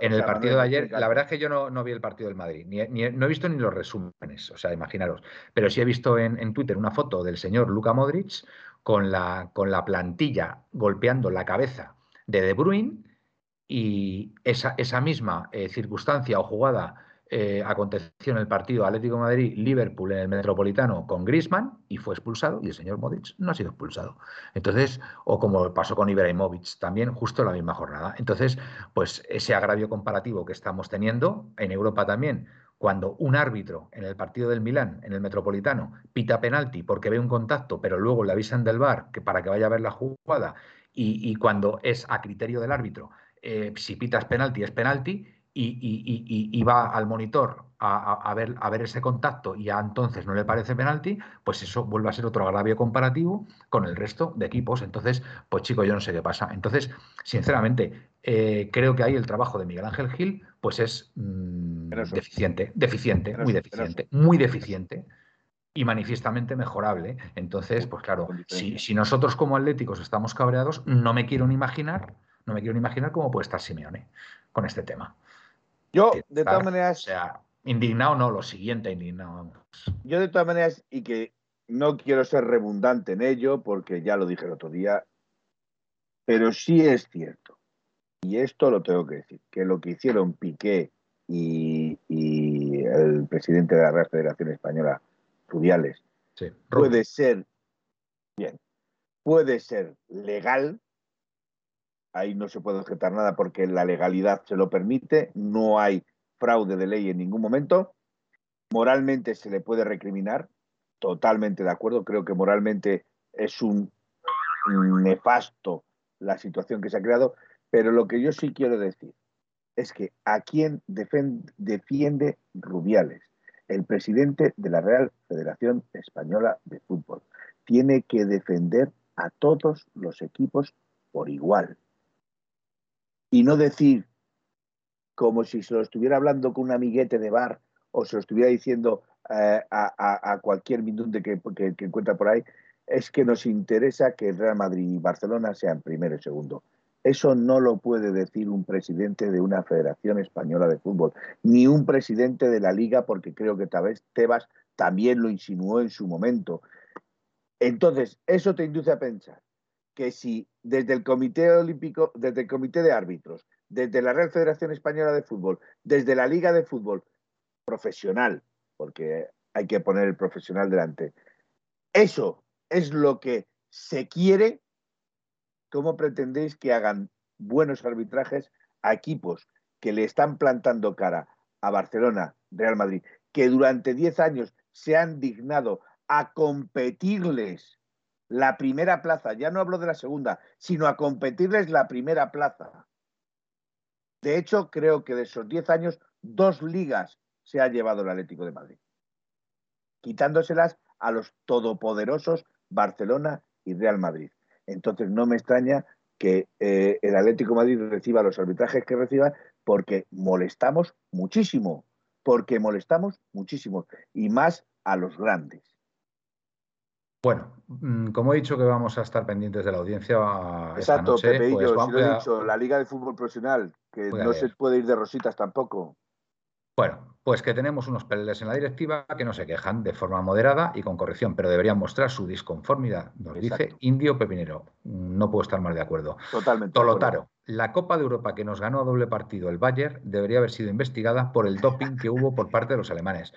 en el partido de ayer, la verdad es que yo no, no vi el partido del Madrid. Ni, no he visto ni los O sea, imaginaros. Pero sí he visto en, Twitter una foto del señor Luka Modric con la, con la plantilla golpeando la cabeza de De Bruyne y esa, esa misma eh, circunstancia o jugada eh, aconteció en el partido Atlético Madrid-Liverpool en el Metropolitano con Griezmann y fue expulsado y el señor Modric no ha sido expulsado. Entonces, o como pasó con Ibrahimovic también, justo la misma jornada. Entonces, pues ese agravio comparativo que estamos teniendo en Europa también cuando un árbitro en el partido del Milán, en el Metropolitano, pita penalti porque ve un contacto, pero luego le avisan del bar que para que vaya a ver la jugada, y, cuando es a criterio del árbitro, eh, si pitas penalti es penalti, y, va al monitor a, ver, a ver ese contacto y ya entonces no le parece penalti, pues eso vuelve a ser otro agravio comparativo con el resto de equipos. Entonces, pues chico, yo no sé qué pasa. Entonces, sinceramente, eh, creo que ahí el trabajo de Miguel Ángel Gil, pues es mm, deficiente, deficiente, muy deficiente, muy deficiente y manifiestamente mejorable. Entonces, pues claro, si, si, nosotros como atléticos estamos cabreados, no me quiero ni imaginar, no me quiero ni imaginar cómo puede estar Simeone con este tema. Yo, de todas maneras. O sea, indignado no, lo siguiente, indignado. Yo, de todas maneras, y que no quiero ser redundante en ello, porque ya lo dije el otro día, pero sí es cierto, y esto lo tengo que decir, que lo que hicieron Piqué y, el presidente de la Real Federación Española, Rubiales, puede ser, bien, puede ser legal, ahí no se puede objetar nada porque la legalidad se lo permite, no hay fraude de ley en ningún momento. Moralmente se le puede recriminar, totalmente de acuerdo, creo que moralmente es un nefasto la situación que se ha creado, pero lo que yo sí quiero decir es que a quién defiende Rubiales, el presidente de la Real Federación Española de Fútbol, tiene que defender a todos los equipos por igual y no decir como si se lo estuviera hablando con un amiguete de bar o se lo estuviera diciendo eh, a, cualquier minute que, que, encuentra por ahí, es que nos interesa que el Real Madrid y Barcelona sean primero y segundo. Eso no lo puede decir un presidente de una federación española de fútbol, ni un presidente de la liga, porque creo que Tebas también lo insinuó en su momento. Entonces, eso te induce a pensar que si desde el Comité Olímpico, desde el Comité de Árbitros, desde la Real Federación Española de Fútbol, desde la Liga de Fútbol profesional, porque hay que poner el profesional delante, eso es lo que se quiere, ¿cómo pretendéis que hagan buenos arbitrajes a equipos que le están plantando cara a Barcelona, Real Madrid, que durante 10 años se han dignado a competirles la primera plaza, ya no hablo de la segunda, sino a competirles la primera plaza. De hecho, creo que de esos 10 años, dos ligas se ha llevado el Atlético de Madrid, quitándoselas a los todopoderosos Barcelona y Real Madrid. Entonces no me extraña que eh, el Atlético de Madrid reciba los arbitrajes que reciba porque molestamos muchísimo, porque molestamos muchísimo y más a los grandes. Bueno, mm, como he dicho que vamos a estar pendientes de la audiencia. Exacto, esta Pepe pues lo he dicho, la Liga de Fútbol Profesional, que no se puede ir de rositas tampoco. Bueno, pues que tenemos unos peleles en la directiva que no se quejan de forma moderada y con corrección, pero deberían mostrar su disconformidad, nos dice Indio Pepinero. No puedo estar más de acuerdo. Totalmente. Tolotaro, la Copa de Europa que nos ganó a doble partido el Bayern debería haber sido investigada por el doping que hubo por parte de los alemanes.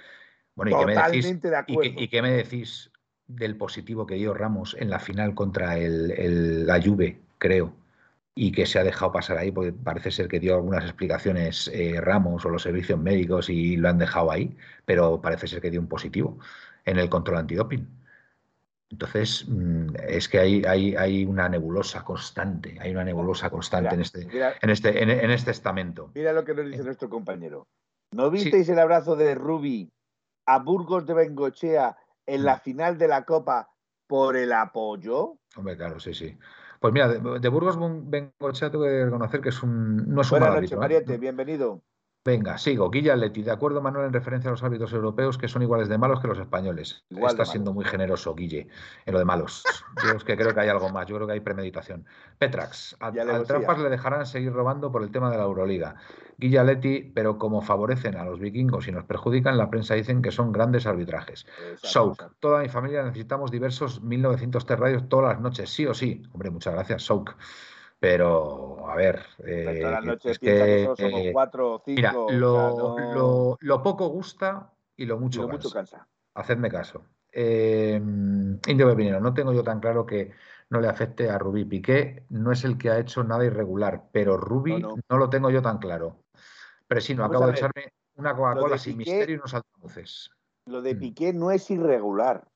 Bueno, ¿y qué, me decís, ¿y, qué, me decís, del positivo que dio Ramos en la final contra el, la Juve, creo? Y que se ha dejado pasar ahí, porque parece ser que dio algunas explicaciones eh, Ramos o los servicios médicos y lo han dejado ahí, pero parece ser que dio un positivo en el control antidoping. Entonces, mm, es que hay, hay, hay una nebulosa constante, hay una nebulosa constante en, este, en, este, en, este estamento. Mira lo que nos dice nuestro compañero. ¿No visteis el abrazo de Rubi a Burgos de Bengochea en la mm. final de la Copa por el apoyo? Hombre, claro, sí, sí. Pues mira, de, Burgos Bengochea tengo que reconocer que es un, no es un Buenas noches, ¿eh? Mariette, bienvenido. Venga, sigo. Guilla Leti, de acuerdo, Manuel, en referencia a los árbitros europeos que son iguales de malos que los españoles. Está siendo muy generoso, Guille, en lo de malos. Yo es que creo que hay algo más, yo creo que hay premeditación. Petrax, a, al Trampas le dejarán seguir robando por el tema de la Euroliga. Guilla Leti, pero como favorecen a los vikingos y nos perjudican, la prensa dicen que son grandes arbitrajes. Souk, toda mi familia necesitamos diversos 1900 terradios todas las noches, sí o sí. Hombre, muchas gracias, Souk. Pero, a ver. Eh, es que, somos eh, cuatro o cinco. Mira, lo, lo, poco gusta y lo mucho, cansa. Hacedme caso. Eh, Indio Pepinero, no tengo yo tan claro que no le afecte a Rubí. Piqué no es el que ha hecho nada irregular, pero Rubí no, lo tengo yo tan claro. Pero sí, no acabo de echarme una Coca-Cola sin misterio y unos altavoces. Lo de mm. Piqué no es irregular.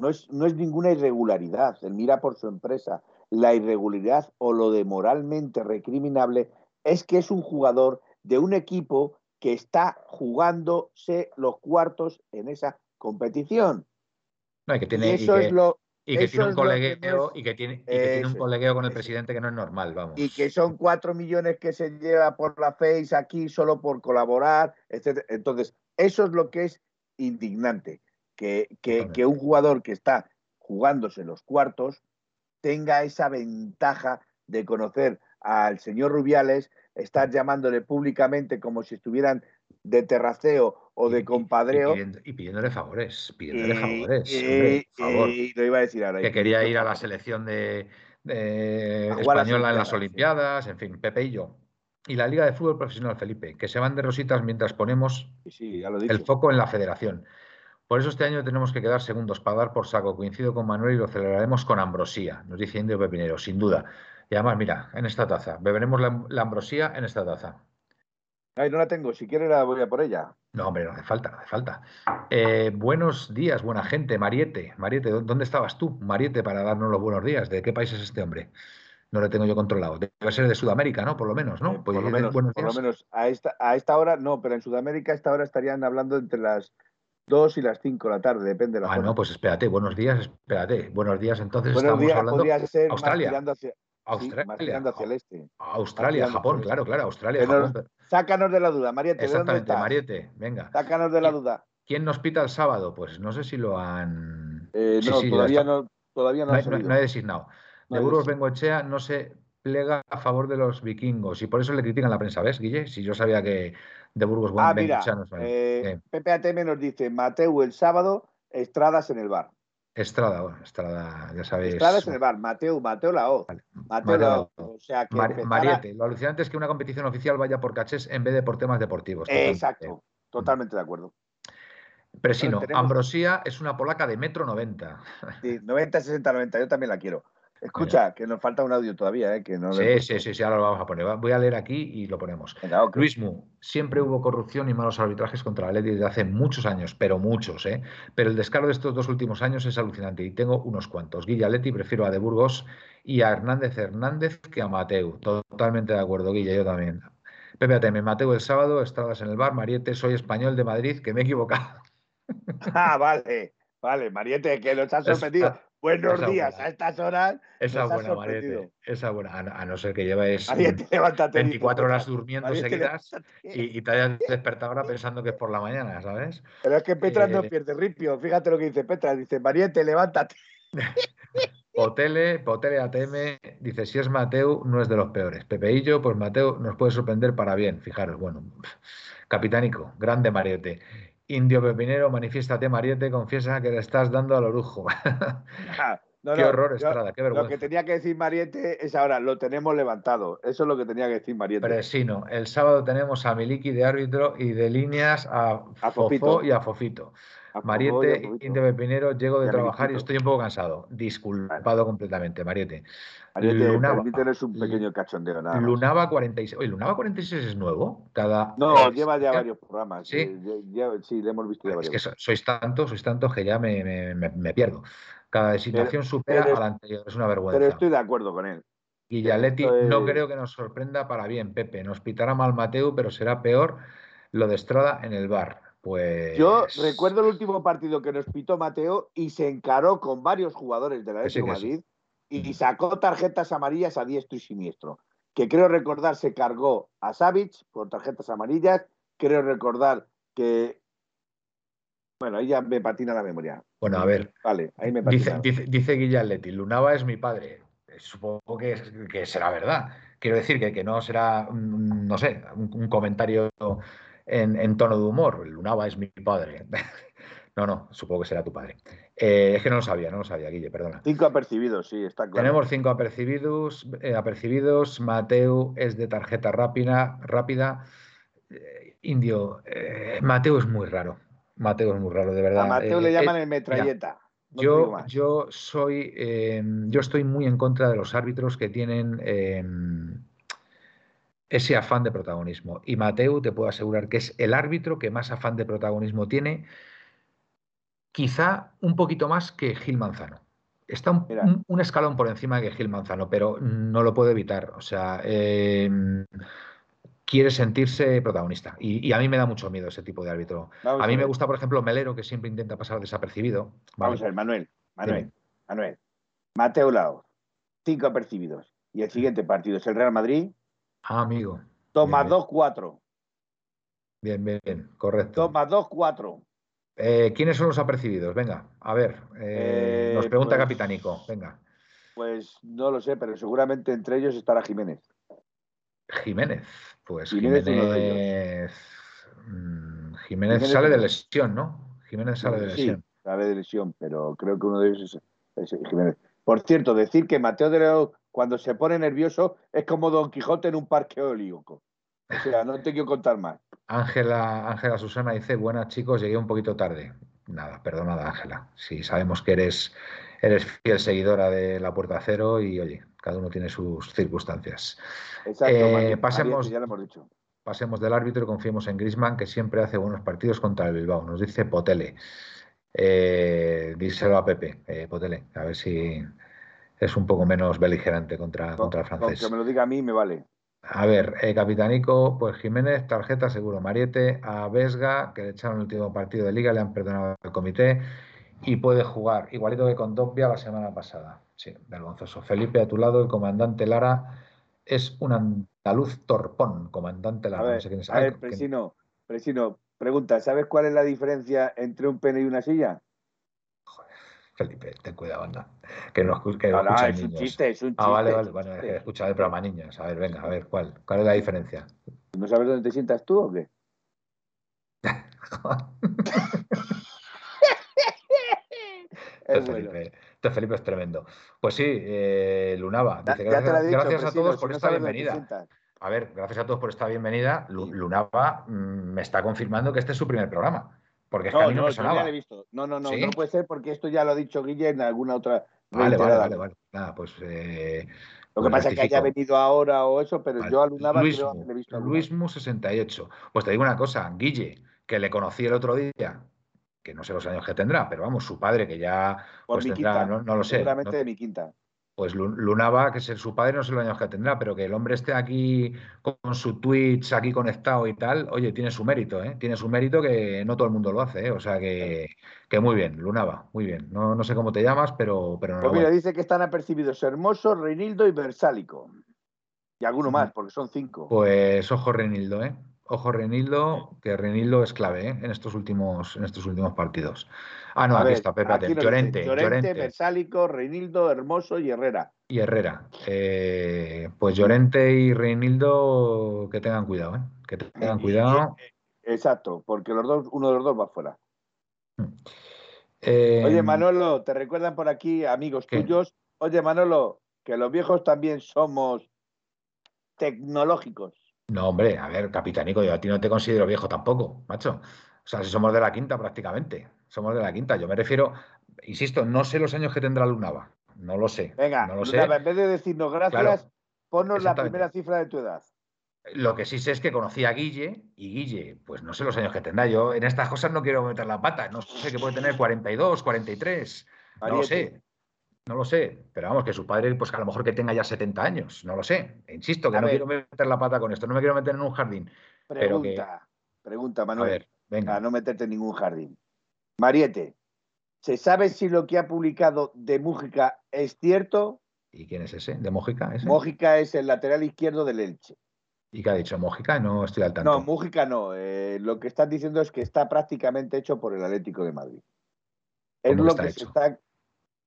No es, no es ninguna irregularidad. Él mira por su empresa la irregularidad o lo de moralmente recriminable es que es un jugador de un equipo que está jugándose los cuartos en esa competición. y que tiene, eso es lo, y que tiene un colegueo y que tiene, un colegueo con el presidente que no es normal, vamos. Y que son cuatro millones que se lleva por la Face aquí solo por colaborar, etc. Entonces, eso es lo que es indignante, que, que un jugador que está jugándose los cuartos tenga esa ventaja de conocer al señor Rubiales, estar llamándole públicamente como si estuvieran de terraceo o de compadreo. Y, pidiéndole favores, pidiéndole favores. favor. lo iba a decir ahora. Que quería ir a la selección de, española en las Olimpiadas, en fin, Pepe y yo. Y la Liga de Fútbol Profesional, Felipe, que se van de rositas mientras ponemos el foco en la federación. Por eso este año tenemos que quedar segundos para dar por saco. Coincido con Manuel y lo celebraremos con ambrosía, nos dice Indio Pepinero, sin duda. Y además, mira, en esta taza, beberemos la, ambrosía en esta taza. Ay, no la tengo, si quiere la voy a por ella. No, hombre, no hace falta, no hace falta. Eh, buenos días, buena gente, Mariette. Mariette, ¿dónde estabas tú, Mariette, para darnos los buenos días? ¿De qué país es este hombre? No lo tengo yo controlado. Debe ser de Sudamérica, ¿no? Por lo menos, ¿no? por, lo menos, por lo menos, a esta, a esta hora no, pero en Sudamérica a esta hora estarían hablando entre las 2 y las 5 de la tarde, depende de la Ah, no, pues espérate, buenos días, espérate. Buenos días, entonces buenos estamos días, hablando podría ser Australia. Hacia... Australia. hacia el este. Australia, Japón, claro, claro, Australia, Japón. Sácanos de la duda, Mariette. Exactamente, Mariette, venga. Sácanos de la duda. ¿Quién nos pita el sábado? Pues no sé si lo han. Eh, no, todavía, no, todavía no, no, no, he designado. de Burgos Bengochea no se plega a favor de los vikingos y por eso le critican la prensa, ¿ves, Guille? Si yo sabía que de Burgos ah, sabía. Eh, PPATM nos dice Mateo el sábado, Estradas en el bar. Estrada, bueno, Estrada, ya sabéis. Estrada es en el bar, Mateo, Mateo la O. Mateo, la O. O sea que Mariette, lo alucinante es que una competición oficial vaya por cachés en vez de por temas deportivos. Exacto, totalmente de acuerdo. Presino, Ambrosía es una polaca de metro 90. Sí, 90, 60, 90, yo también la quiero. Escucha, que nos falta un audio todavía, ¿eh? Que no sí, sí, sí, sí, ahora lo vamos a poner. Voy a leer aquí y lo ponemos. Luis Mu, siempre hubo corrupción y malos arbitrajes contra la ley desde hace muchos años, pero muchos, ¿eh? Pero el descaro de estos dos últimos años es alucinante y tengo unos cuantos. Guilla Leti prefiero a De Burgos y a Hernández Hernández que a Mateu. Totalmente de acuerdo, Guilla, yo también. Pepe ATM, Mateu el sábado, estradas en el bar, Mariette, soy español de Madrid, que me he equivocado. Ah, vale, vale, Mariette, que nos ha sorprendido. Buenos días, a estas horas. Esa buena, Mariette. Esa buena, a, no ser que lleves 24 horas durmiendo seguidas y, te hayas despertado ahora pensando que es por la mañana, ¿sabes? Pero es que Petra no eh, pierde ripio. Fíjate lo que dice Petra. Dice, Mariette, levántate. Potele, Potele ATM dice: Si es Mateo, no es de los peores. Pepeillo, pues Mateo nos puede sorprender para bien. Fijaros, bueno, capitánico, grande Mariette. Indio Pepinero, manifiéstate, Mariette, confiesa que le estás dando al orujo. Ah, qué horror, Estrada, qué vergüenza. Lo que tenía que decir Mariette es ahora, lo tenemos levantado. Eso es lo que tenía que decir Mariette. Presino, el sábado tenemos a Miliki de árbitro y de líneas a, Fofo y a Fofito. Mariette, Indio Pepinero, llego de trabajar y estoy un poco cansado. Disculpado completamente, Mariette. Lunaba, es un pequeño cachondeo, nada Lunaba 46. Oye, ¿Lunaba 46 es nuevo? Cada... No, lleva ya varios programas. Sí, eh, sí, le hemos visto ya varios. Es que sois tantos, sois tantos que ya me, me, pierdo. Cada designación supera a la anterior, es una vergüenza. Pero estoy de acuerdo con él. Guillaletti, no creo que nos sorprenda para bien, Pepe. Nos pitará mal Mateo, pero será peor lo de Estrada en el bar. Pues... Yo recuerdo el último partido que nos pitó Mateo y se encaró con varios jugadores de la de Madrid y sacó tarjetas amarillas a diestro y siniestro. Que creo recordar se cargó a Savic por tarjetas amarillas. Creo recordar que. Bueno, ahí ya me patina la memoria. Bueno, a ver. Vale, ahí me patina. Dice, dice, dice Lunaba es mi padre. Supongo que, que será verdad. Quiero decir que, que no será, no sé, un, comentario en, en, tono de humor. Lunaba es mi padre. No, no, supongo que será tu padre. Eh, es que no lo sabía, no lo sabía, Guille, perdona. Cinco apercibidos, sí, está claro. Tenemos cinco apercibidos. Eh, apercibidos. Mateo es de tarjeta rápida. rápida. Eh, indio, Mateo es muy raro. Mateo es muy raro, de verdad. A Mateo le llaman el metralleta. yo, yo soy, yo estoy muy en contra de los árbitros que tienen ese afán de protagonismo. Y Mateo te puedo asegurar que es el árbitro que más afán de protagonismo tiene quizá un poquito más que Gil Manzano. Está un, escalón por encima de Gil Manzano, pero no lo puede evitar. O sea, em, quiere sentirse protagonista. Y, a mí me da mucho miedo ese tipo de árbitro. a mí me gusta, por ejemplo, Melero, que siempre intenta pasar desapercibido. Vamos a ver, Manuel, Manuel, Manuel. Mateo Lao, cinco apercibidos. Y el siguiente partido es el Real Madrid. Ah, amigo. Toma 2-4. Bien, bien, bien, correcto. Toma 2-4. Eh, ¿Quiénes son los apercibidos? Venga, a ver, eh, nos pregunta pues Capitánico. Venga. Pues no lo sé, pero seguramente entre ellos estará Jiménez. Jiménez, pues Jiménez. Jiménez, mm, sale de lesión, ¿no? Jiménez sale de lesión. Sí, sale de lesión, pero creo que uno de ellos es, Jiménez. Por cierto, decir que Mateo de León, cuando se pone nervioso, es como Don Quijote en un parque eólico. O sea, no te quiero contar más. Ángela, Ángela Susana dice, buenas chicos, llegué un poquito tarde. Nada, perdonada Ángela. Sí, sabemos que eres, eres fiel seguidora de la Puerta Cero y oye, cada uno tiene sus circunstancias. Exacto, eh, pasemos, ya lo hemos dicho. pasemos del árbitro y confiemos en Grisman, que siempre hace buenos partidos contra el Bilbao. Nos dice Potele. Eh, díselo a Pepe, eh, Potele, a ver si es un poco menos beligerante contra, contra el francés. que me lo diga a mí me vale. A ver, eh, Capitanico, pues Jiménez, tarjeta seguro. Mariette, a Vesga, que le echaron el último partido de liga, le han perdonado al comité y puede jugar, igualito que con Doppia la semana pasada. Sí, vergonzoso. Felipe, a tu lado, el comandante Lara es un andaluz torpón, comandante Lara. A ver, no sé quién es. a ver, Presino, Presino, pregunta, ¿sabes cuál es la diferencia entre un pene y una silla? Felipe, ten cuidado, anda. Que no, que No, no no, escuchan es un niños. chiste, es un chiste. Ah, vale, vale. un chiste. que escucha el programa niños. A ver, venga, a ver, ¿cuál? ¿Cuál es la diferencia? ¿No sabes dónde te sientas tú o qué? Este bueno. Felipe, este Felipe es tremendo. Pues sí, eh, Lunava. Ya, Dice, gracias, dicho, gracias a todos si por no esta bienvenida. A ver, gracias a todos por esta bienvenida. Lu- Lunava mm, me está confirmando que este es su primer programa. Porque es que a No, mí no, no, me yo ya sonaba. lo he visto. No, no, no, ¿Sí? no puede ser porque esto ya lo ha dicho Guille en alguna otra. Vale, vale, vale, vale. Nada, pues. eh, Lo que pasa es que haya venido ahora o eso, pero Vale. yo a Lunava Luis creo haberle visto alguna Luis vez. Mu 68. Pues te digo una cosa, Guille, que le conocí el otro día, que no sé los años que tendrá, pero vamos, su padre, que ya Por pues tendrá, quinta. no, no lo sé, Seguramente no- de mi quinta. Pues Lu- Lunava, que es su padre, no sé los años que tendrá, pero que el hombre esté aquí con su Twitch aquí conectado y tal, oye, tiene su mérito, ¿eh? Tiene su mérito que no todo el mundo lo hace, ¿eh? O sea que, que muy bien, Lunava, muy bien. No, no sé cómo te llamas, pero, pero Pues mira, dice que están apercibidos Hermoso, Reinildo y Versálico. Y alguno más, porque son cinco. Pues ojo Renildo, ¿eh? Ojo Renildo, que Renildo es clave, ¿eh? En estos últimos, en estos últimos partidos. Ah, no, A aquí ver, está, espérate. aquí Llorente, Llorente, Versálico, Reinildo, Hermoso y Herrera. y Herrera. Eh, pues Llorente y Reinildo, que tengan cuidado, ¿eh? Que tengan Y- cuidado. Exacto, porque los dos, uno de los dos va fuera. Eh, Oye, Manolo, te recuerdan por aquí, amigos ¿Qué? tuyos. Oye, Manolo, que los viejos también somos tecnológicos. No, hombre, a ver, Capitanico, yo a ti no te considero viejo tampoco, macho. O sea, si somos de la quinta prácticamente. Somos de la quinta. Yo me refiero, insisto, no sé los años que tendrá Lunava. No lo sé. Venga, no lo sé. Lunava, en vez de decirnos gracias, Claro, ponnos la primera cifra de tu edad. Lo que sí sé es que conocí a Guille y Guille, pues no sé los años que tendrá. Yo en estas cosas no quiero meter la pata. No sé que puede tener 42, 43. No lo sé. No lo sé. Pero vamos, que su padre, pues a lo mejor que tenga ya 70 años. No lo sé. Insisto, que A no ver. quiero meter la pata con esto. No me quiero meter en un jardín. Pero que- Pregunta, pregunta, A Manuel, ver, venga. para no meterte en ningún jardín. Mariette, ¿se sabe si lo que ha publicado de Mújica es cierto? ¿Y quién es ese? ¿De Mójica? ese? Mújica es el lateral izquierdo del Elche. ¿Y qué ha dicho? ¿Mójica? No estoy al tanto. No, Mújica no. eh, lo que están diciendo es que está prácticamente hecho por el Atlético de Madrid. Es ¿Cómo lo que hecho? se está.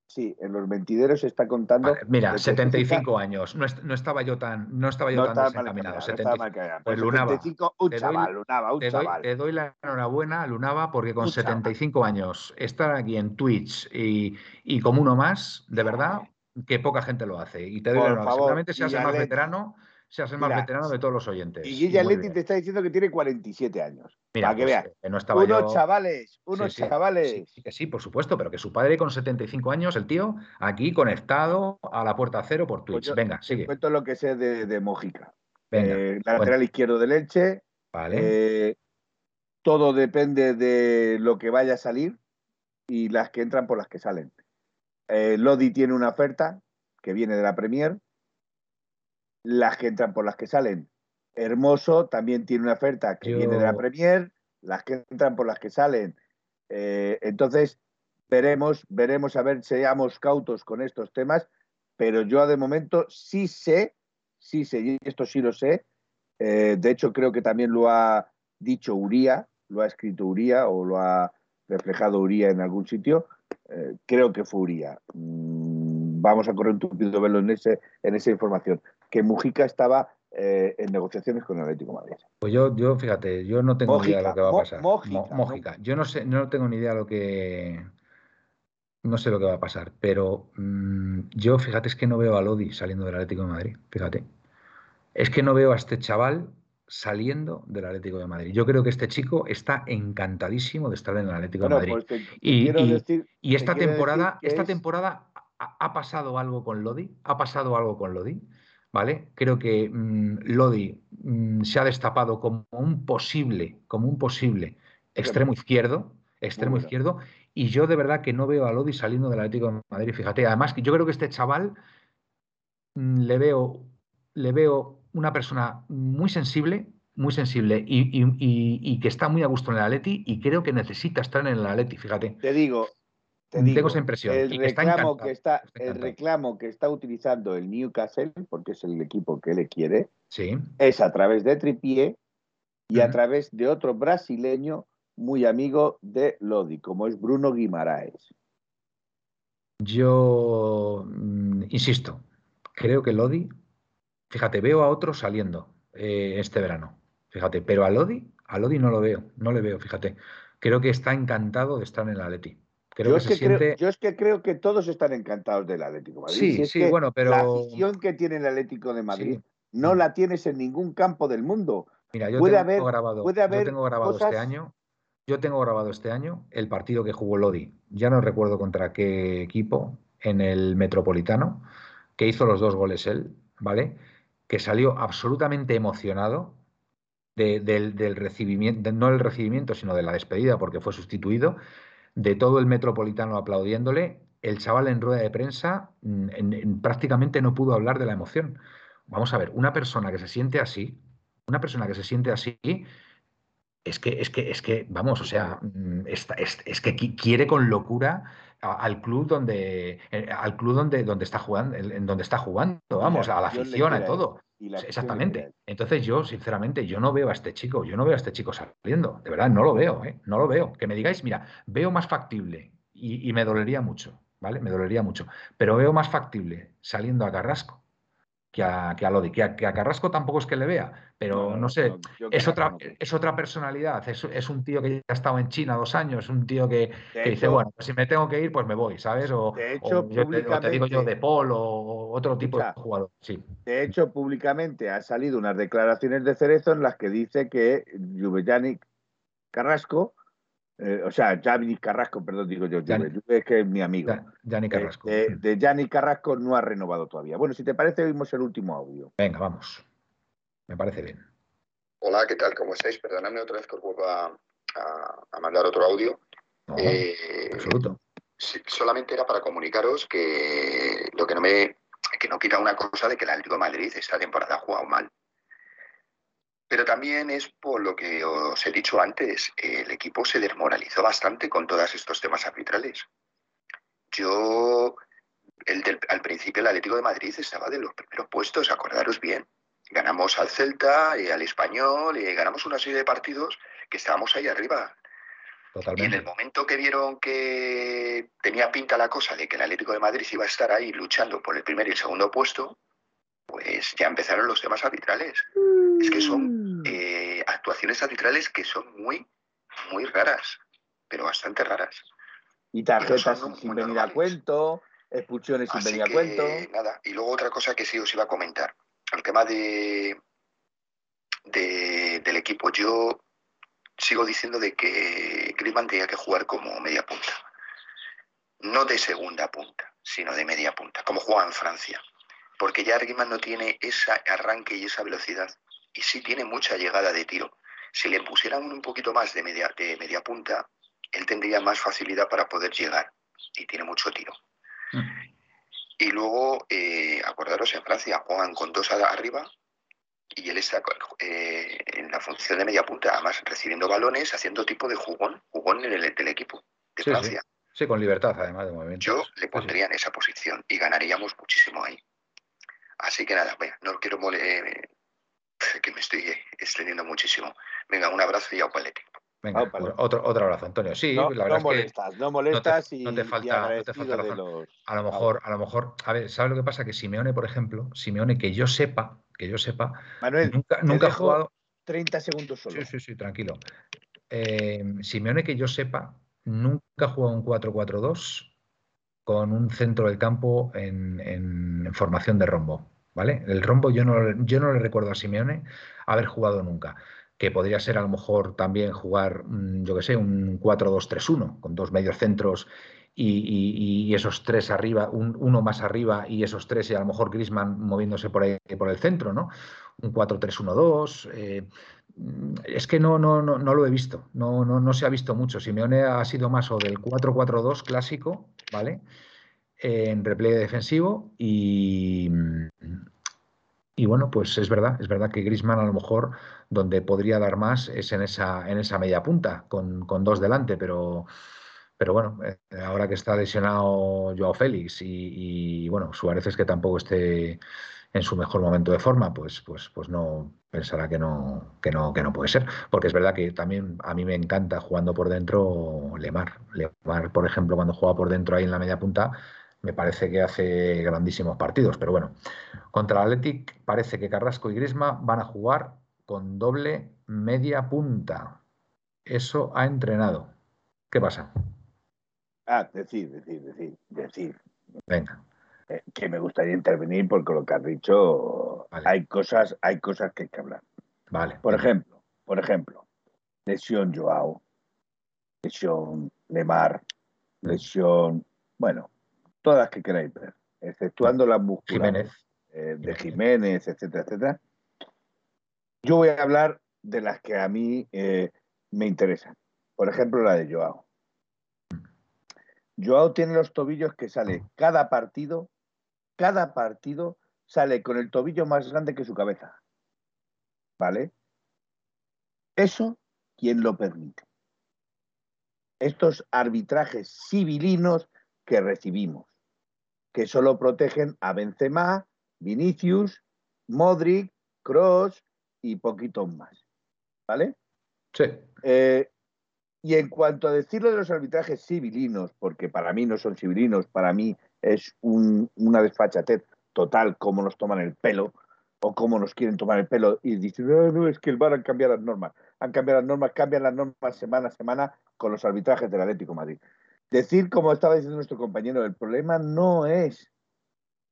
Sí, en los mentideros se está contando. Vale, mira, de que 75 años. No, est- no estaba yo tan, no estaba yo No tan desencaminado. encaminado, no 70 estaba mal encaminado, Pues pero Lunava, 75, un te doy- chaval, un Te doy, chaval. te doy la enhorabuena, Lunava, porque con Un chaval. 75 años estar aquí en Twitch y, y como uno más, de verdad, que poca gente lo hace. Y te doy Por la enhorabuena. Seguramente seas el más veterano, seas el más Mira, veterano de todos los oyentes. Y muy Leti te está diciendo que tiene 47 años. Mira, para que pues, veas. que no estaba Unos yo- chavales, unos Sí, sí, chavales. sí, sí que sí, por supuesto, pero que su padre con 75 años, el tío, aquí conectado a la puerta cero por Pues Twitch. yo Venga, sigue. cuento lo que sé de, de Mojica. Venga, Eh, lateral izquierdo del Elche. vale. eh, todo depende de lo que vaya a salir y las que entran por las que salen. Eh, Lodi tiene una oferta que viene de la Premier. Las que entran por las que salen. Hermoso también tiene una oferta que Yo- viene de la Premier. Las que entran por las que salen. Eh, entonces, veremos, veremos a ver, seamos cautos con estos temas. Pero yo de momento sí sé, sí sé, y esto sí lo sé. eh, de hecho, creo que también lo ha dicho Uría, lo ha escrito Uría o lo ha reflejado Uría en algún sitio. Eh, creo que fue Uría. Mm, vamos a correr un tupido velo en, ese, en esa información. Que Mujica estaba eh, en negociaciones con el Atlético de Madrid. Pues yo, yo, fíjate, yo no tengo ni idea de lo que va a pasar. Mójica, Mo-. Yo no sé, no tengo ni idea de lo que. No sé lo que va a pasar, pero mm, yo, fíjate, es que no veo a Lodi saliendo del Atlético de Madrid. Fíjate. Es que no veo a este chaval saliendo del Atlético de Madrid. Yo creo que este chico está encantadísimo de estar en el Atlético Bueno, de Madrid. pues Y- y- decir- Y esta temporada, esta es- temporada ha, pasado algo con Lodi, ha pasado algo con Lodi, ¿vale? Creo que mm, Lodi mm, se ha destapado como un posible, como un posible extremo izquierdo, extremo izquierdo, y yo de verdad que no veo a Lodi saliendo del Atlético de Madrid. Fíjate, además que yo creo que este chaval mm, le veo, le veo una persona muy sensible, muy sensible y, y- y- y que está muy a gusto en el Atleti y creo que necesita estar en el Atleti, fíjate. te digo, tengo esa impresión. El, reclamo, que está, el reclamo que está utilizando el Newcastle, porque es el equipo que le quiere, sí. es a través de Tripié y a través de otro brasileño muy amigo de Lodi, como es Bruno Guimaraes. Yo mm, insisto, creo que Lodi, fíjate, veo a otros saliendo eh, este verano, fíjate, pero a Lodi, a Lodi no lo veo, no le veo, fíjate. Creo que está encantado de estar en el Atleti. Creo yo, es que creo, yo es que creo que todos están encantados del Atlético de Madrid. Sí, sí, bueno, pero. La afición que tiene el Atlético de Madrid no la tienes en ningún campo del mundo. Mira, yo tengo grabado, yo tengo grabado este año yo tengo grabado este año el partido que jugó Lodi. Ya no recuerdo contra qué equipo en el Metropolitano, que hizo los dos goles él, ¿vale? Que salió absolutamente emocionado del, recibimiento, no el recibimiento, sino de la despedida, porque fue sustituido, de todo el Metropolitano aplaudiéndole. El chaval en rueda de prensa mm, prácticamente no pudo hablar de la emoción. Vamos a ver, una persona que se siente así, una persona que se siente así, es que, es que, es que, vamos, o sea, mm, es, es, que quiere con locura al club donde, eh, al club donde, donde está jugando, en donde está jugando, vamos, a la afición, a todo. Exactamente. Entonces yo, sinceramente, yo no veo a este chico, yo no veo a este chico saliendo, de verdad, no lo veo, ¿eh? no lo veo. Que me digáis, mira, veo más factible y, y me dolería mucho, ¿vale? Me dolería mucho, pero veo más factible saliendo a Carrasco que a, que a Lodi. Que a, Carrasco tampoco es que le vea, pero no, sé, es, otra, es otra personalidad. Es, un tío que ya ha estado en China dos años, es un tío que, dice, bueno, pues si me tengo que ir, pues me voy, ¿sabes? O, de hecho, yo te, digo yo de Paul o otro tipo de jugador. Sí. De hecho, públicamente ha salido unas declaraciones de Cerezo en las que dice que Juvejanic Carrasco eh, o sea, Gianni Carrasco, perdón, digo yo, es que es mi amigo. Gianni Carrasco. de Gianni Carrasco no ha renovado todavía. Bueno, si te parece, oímos el último audio. Venga, vamos. Me parece bien. Hola, ¿qué tal? ¿Cómo estáis? Perdonadme otra vez que os vuelva a, mandar otro audio. eh, absoluto. solamente era para comunicaros que lo que no me que no quita una cosa de que el Atlético de Madrid esta temporada ha jugado mal. Pero también es por lo que os he dicho antes, el equipo se desmoralizó bastante con todos estos temas arbitrales. Yo, el al principio el Atlético de Madrid estaba de los primeros puestos, acordaros bien. Ganamos al Celta, y al Español, y ganamos una serie de partidos que estábamos ahí arriba. Totalmente. Y en el momento que vieron que tenía pinta la cosa de que el Atlético de Madrid iba a estar ahí luchando por el primer y el segundo puesto, pues ya empezaron los temas arbitrales. Es que son mm. eh, actuaciones arbitrales que son muy, muy raras, pero bastante raras. Y tarjetas sin venir a cuento, expulsiones sin venir a cuento. Nada, y luego otra cosa que sí os iba a comentar. El tema de, de del equipo. Yo sigo diciendo de que Griezmann tenía que jugar como media punta. No de segunda punta, sino de media punta, como juega en Francia porque ya Griezmann no tiene ese arranque y esa velocidad y sí tiene mucha llegada de tiro. Si le pusieran un poquito más de media, de media punta, él tendría más facilidad para poder llegar y tiene mucho tiro. Mm. Y luego, eh, acordaros, en Francia juegan con dos arriba y él está eh, en la función de media punta, además recibiendo balones, haciendo tipo de jugón, jugón en el del equipo de Francia. Sí. con libertad además de movimiento. Yo le pondría en esa posición y ganaríamos muchísimo ahí. Así que nada, no quiero mole, que me estoy extendiendo muchísimo. Venga, un abrazo y a palete. Venga, otro, otro abrazo, Antonio. Sí, no, la verdad molestas, es que no molestas no te, falta, no te falta A lo mejor, a lo mejor, a ver, ¿sabes lo que pasa? Que Simeone, por ejemplo, Simeone, que yo sepa, que yo sepa, Manuel, nunca, nunca ha jugado. 30 segundos solo. Sí, sí, sí, tranquilo. Eh, Simeone, que yo sepa, nunca ha jugado un 4-4-2 con un centro del campo en, en formación de rombo. ¿vale? El rombo yo no, yo no le recuerdo a Simeone haber jugado nunca, que podría ser a lo mejor también jugar, mm, yo que sé, un 4-2-3-1, con dos medios centros y, esos tres arriba, uno más arriba y esos tres, y a lo mejor Grisman moviéndose por, ahí, por el centro, ¿no? Un 4-3-1-2. Eh, es que no, no, no, no, lo he visto, no, no, no se ha visto mucho. Simeone ha sido más o del 4-4-2 clásico, ¿vale? en repliegue defensivo y, y bueno, pues es verdad, es verdad que Grisman a lo mejor donde podría dar más es en esa, en esa media punta, con, dos delante, pero, pero bueno, eh, ahora que está lesionado Joao Félix y, bueno, Suárez es que tampoco esté en su mejor momento de forma, pues, pues, pues no pensará que no, que no, que no puede ser. Porque es verdad que también a mí me encanta jugando por dentro Lemar. Lemar, por ejemplo, cuando juega por dentro ahí en la media punta, me parece que hace grandísimos partidos. Pero bueno, contra el Athletic parece que Carrasco y Grisma van a jugar con doble media punta. Eso ha entrenado. ¿Qué pasa? Ah, decir, decir, decir, decir. Venga. Eh, que me gustaría intervenir porque lo que has dicho hay cosas, hay cosas que hay que hablar. Vale. Por ejemplo, por ejemplo, lesión Joao, lesión Lemar, mm. lesión, bueno, todas que queráis ver, exceptuando las musculares eh, de Jiménez, etcétera, etcétera. Yo voy a hablar de las que a mí eh, me interesan. Por ejemplo, la de Joao. Joao tiene los tobillos que sale cada partido, cada partido sale con el tobillo más grande que su cabeza. ¿Vale? Eso, ¿quién lo permite? Estos arbitrajes civilinos que recibimos, que solo protegen a Benzema, Vinicius, Modric, Cross y poquitos más. ¿Vale? Sí. Eh, y en cuanto a decirlo de los arbitrajes civilinos, porque para mí no son civilinos, para mí es una desfachatez total cómo nos toman el pelo o cómo nos quieren tomar el pelo y dicen, no, es que el VAR han cambiado las normas. Han cambiado las normas, cambian las normas semana a semana con los arbitrajes del Atlético Madrid. Decir, como estaba diciendo nuestro compañero, el problema no es,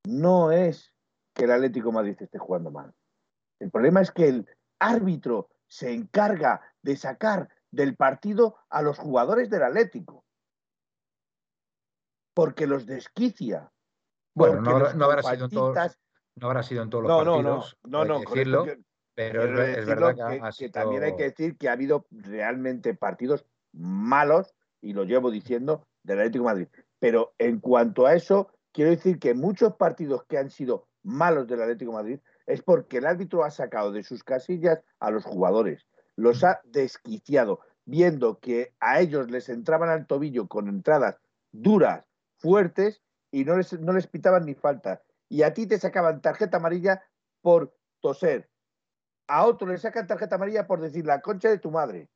no es que el Atlético Madrid esté jugando mal. El problema es que el árbitro se encarga de sacar del partido a los jugadores del Atlético. Porque los desquicia. Bueno, no, habrá, sido en todos, no habrá sido en todos los partidos. No, no, no, decirlo, pero es, verdad que, también hay que decir que ha habido realmente partidos malos, y lo llevo diciendo, del Atlético Madrid. Pero en cuanto a eso, quiero decir que muchos partidos que han sido malos del Atlético Madrid es porque el árbitro ha sacado de sus casillas a los jugadores los ha desquiciado, viendo que a ellos les entraban al tobillo con entradas duras, fuertes, y no les, no les pitaban ni falta. Y a ti te sacaban tarjeta amarilla por toser. A otro le sacan tarjeta amarilla por decir la concha de tu madre.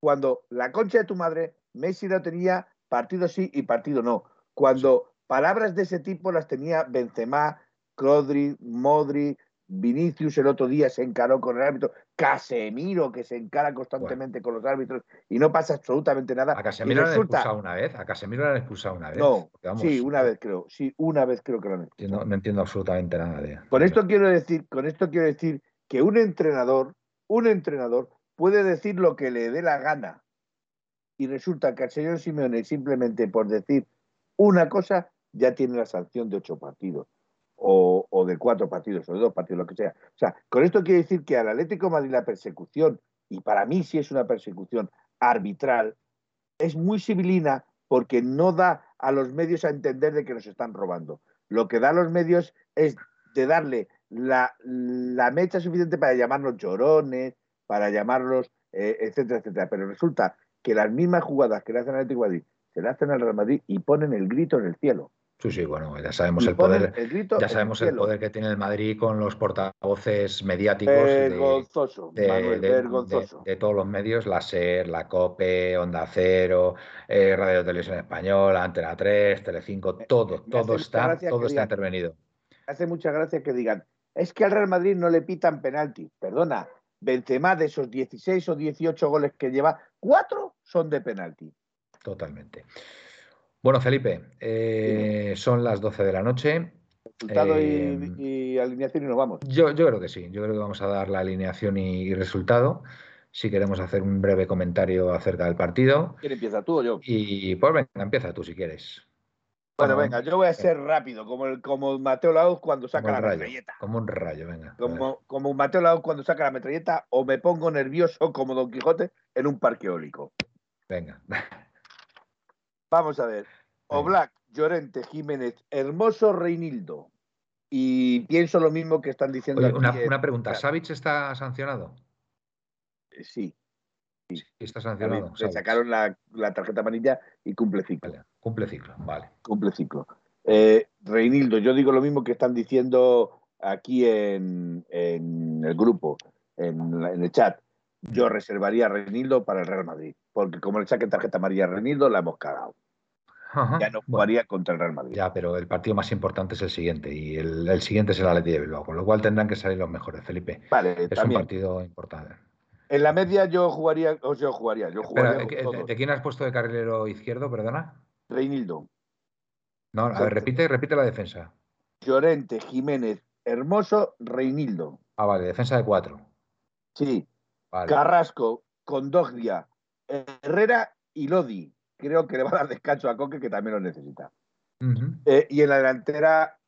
Cuando la concha de tu madre, Messi no tenía partido sí y partido no. Cuando palabras de ese tipo las tenía Benzema, Crodri, Modri, Vinicius el otro día se encaró con el árbitro, Casemiro que se encara constantemente con los árbitros y no pasa absolutamente nada. A Casemiro lo han expulsado una vez, a Casemiro lo han expulsado una vez. No, sí, una vez creo, sí, una vez creo que lo han expulsado. No, entiendo absolutamente nada de. Con esto quiero decir, con esto quiero decir que un entrenador, un entrenador puede decir lo que le dé la gana y resulta que al señor Simeone simplemente por decir una cosa ya tiene la sanción de ocho partidos o, de cuatro partidos o de dos partidos, lo que sea. O sea, con esto quiere decir que al Atlético Madrid la persecución, y para mí sí es una persecución arbitral, es muy civilina porque no da a los medios a entender de que nos están robando. Lo que da a los medios es de darle la, mecha suficiente para llamarlos llorones, para llamarlos, eh, etcétera, etcétera. Pero resulta que las mismas jugadas que le hacen al Atlético Madrid se le hacen al Real Madrid y ponen el grito en el cielo. Sí, sí, bueno, ya sabemos el poder, ya sabemos el, poder que tiene el Madrid con los portavoces mediáticos vergonzoso, de, Manuel, vergonzoso. De, todos los medios, la SER, la COPE, Onda Cero, eh, Radio Televisión Española, Antena 3, Telecinco, todo, todo está, todo está intervenido. Hace mucha gracia que digan, es que al Real Madrid no le pitan penalti. Perdona, Benzema de esos 16 o 18 goles que lleva, cuatro son de penalti. Totalmente. Bueno, Felipe, eh, son las 12 de la noche. Resultado em, y, alineación y nos vamos. Yo, yo, creo que sí, yo creo que vamos a dar la alineación y, resultado. Si queremos hacer un breve comentario acerca del partido. ¿Quién empieza, tú o yo? Y pues venga, empieza tú si quieres. Bueno, venga, yo voy a ser rápido, como, el, como Mateo Lauz cuando saca la metralleta. Como un rayo, venga. Como, como Mateo Lauz cuando saca la metralleta, o me pongo nervioso como Don Quijote en un parque eólico. Venga. Vamos a ver. Oblak, Llorente, Jiménez, Hermoso, Reinildo. Y pienso lo mismo que están diciendo una, pregunta, ¿Savic está sancionado? Eh, sí. Sí, está sancionado. Le sacaron la, tarjeta amarilla y cumple ciclo. cumple ciclo, vale. Cumple ciclo. Eh, Reinildo, yo digo lo mismo que están diciendo aquí en, el grupo, en, el chat. Yo reservaría a Reinildo para el Real Madrid, porque como le saquen tarjeta amarilla a la hemos cagado. ya no jugaría contra el Real Madrid. Ya, pero el partido más importante es el siguiente y el, siguiente es el Atleti de Bilbao, con lo cual tendrán que salir los mejores, Felipe. Vale, es un partido importante. En la media yo jugaría, o yo jugaría, yo jugaría ¿de, quién has puesto de carrilero izquierdo, perdona? Reinildo. No, a ver, repite, repite la defensa. Llorente, Jiménez, Hermoso, Reinildo. Ah, vale, defensa de cuatro. Sí. Carrasco, Condoglia, Herrera y Lodi. Creo que le va a dar descanso a Coque, que también lo necesita. Eh, y en la delantera,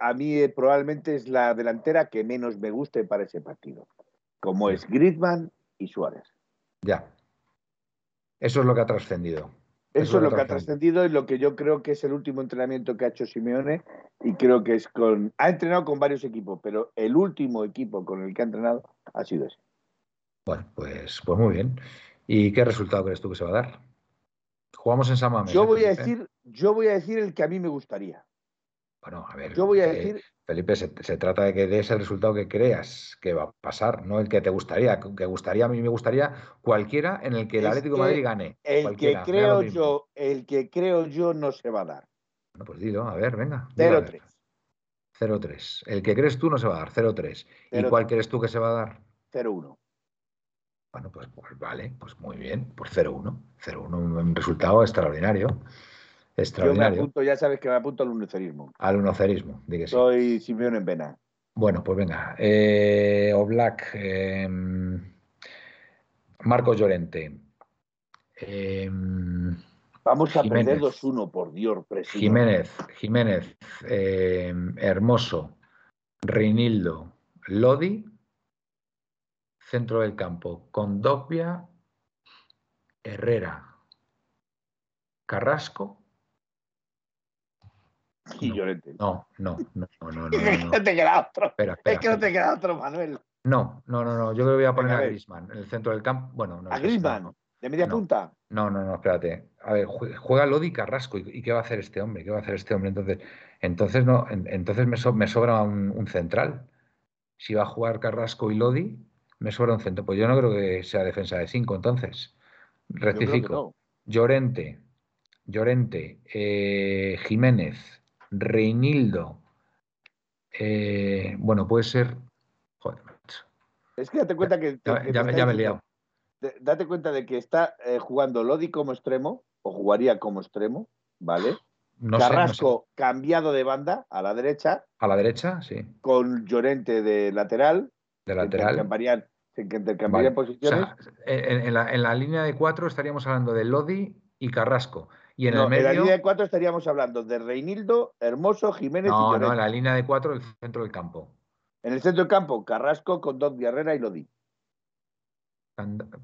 a mí eh, probablemente es la delantera que menos me guste para ese partido, como es Griezmann y Suárez. Ya. Eso es lo que ha trascendido. Eso, es lo que ha trascendido y lo que yo creo que es el último entrenamiento que ha hecho Simeone y creo que es con... Ha entrenado con varios equipos, pero el último equipo con el que ha entrenado ha sido ese. Bueno, pues, pues muy bien. ¿Y qué resultado crees tú que se va a dar? Jugamos en San Yo ¿eh, voy a decir, yo voy a decir el que a mí me gustaría. Bueno, a ver. Yo voy a eh, decir. Felipe, se, trata de que des el resultado que creas que va a pasar, no el que te gustaría. Que gustaría, a mí me gustaría cualquiera en el que el Atlético de Madrid gane. El que creo yo, el que creo yo no se va a dar. Bueno, pues dilo, a ver, venga. 0-3. 0-3. El que crees tú no se va a dar, 0-3. ¿Y cuál crees tú que se va a dar? 0-1. Bueno, pues, pues, vale, pues muy bien, por 0-1. 0-1, un resultado extraordinario. Extraordinario. Yo me apunto, ya sabes que me apunto al unocerismo. Al unocerismo, que Soy Simeón en Vena. Bueno, pues venga. Eh, Oblak, eh, Marcos Llorente. Eh, Vamos a perder 2-1, por Dios, presidente. Jiménez, Jiménez, eh, Hermoso, Reinildo, Lodi, centro del campo, Condopia, Herrera, Carrasco, y Llorente. No, no, no, no, no. es que no te queda otro. es que no te queda otro, Manuel. No, no, no, no. Yo creo que voy a poner a, Grisman en el centro del campo. Bueno, no. ¿A Grisman? ¿De media punta? No, no, no, espérate. A ver, juega Lodi Carrasco. ¿Y, qué va a hacer este hombre? ¿Qué va a hacer este hombre? Entonces, entonces no, entonces me, me sobra un, central. Si va a jugar Carrasco y Lodi, me sobra un centro. Pues yo no creo que sea defensa de cinco, entonces. Rectifico. Llorente, Llorente, eh, Jiménez, Reinildo. Eh, bueno, puede ser. Joder, Es que date cuenta que. ya, me he liado. Date cuenta de que está eh, jugando Lodi como extremo, o jugaría como extremo, ¿vale? Carrasco cambiado de banda a la derecha. A la derecha, sí. Con Llorente de lateral. De lateral. Que intercambiarían, posiciones. en, la, en la línea de cuatro estaríamos hablando de Lodi y Carrasco. Y en el medio. En la línea de cuatro estaríamos hablando de Reinildo, Hermoso, Jiménez no, y Llorente. No, en la línea de cuatro, el centro del campo. En el centro del campo, Carrasco con Don Guerrera y Lodi.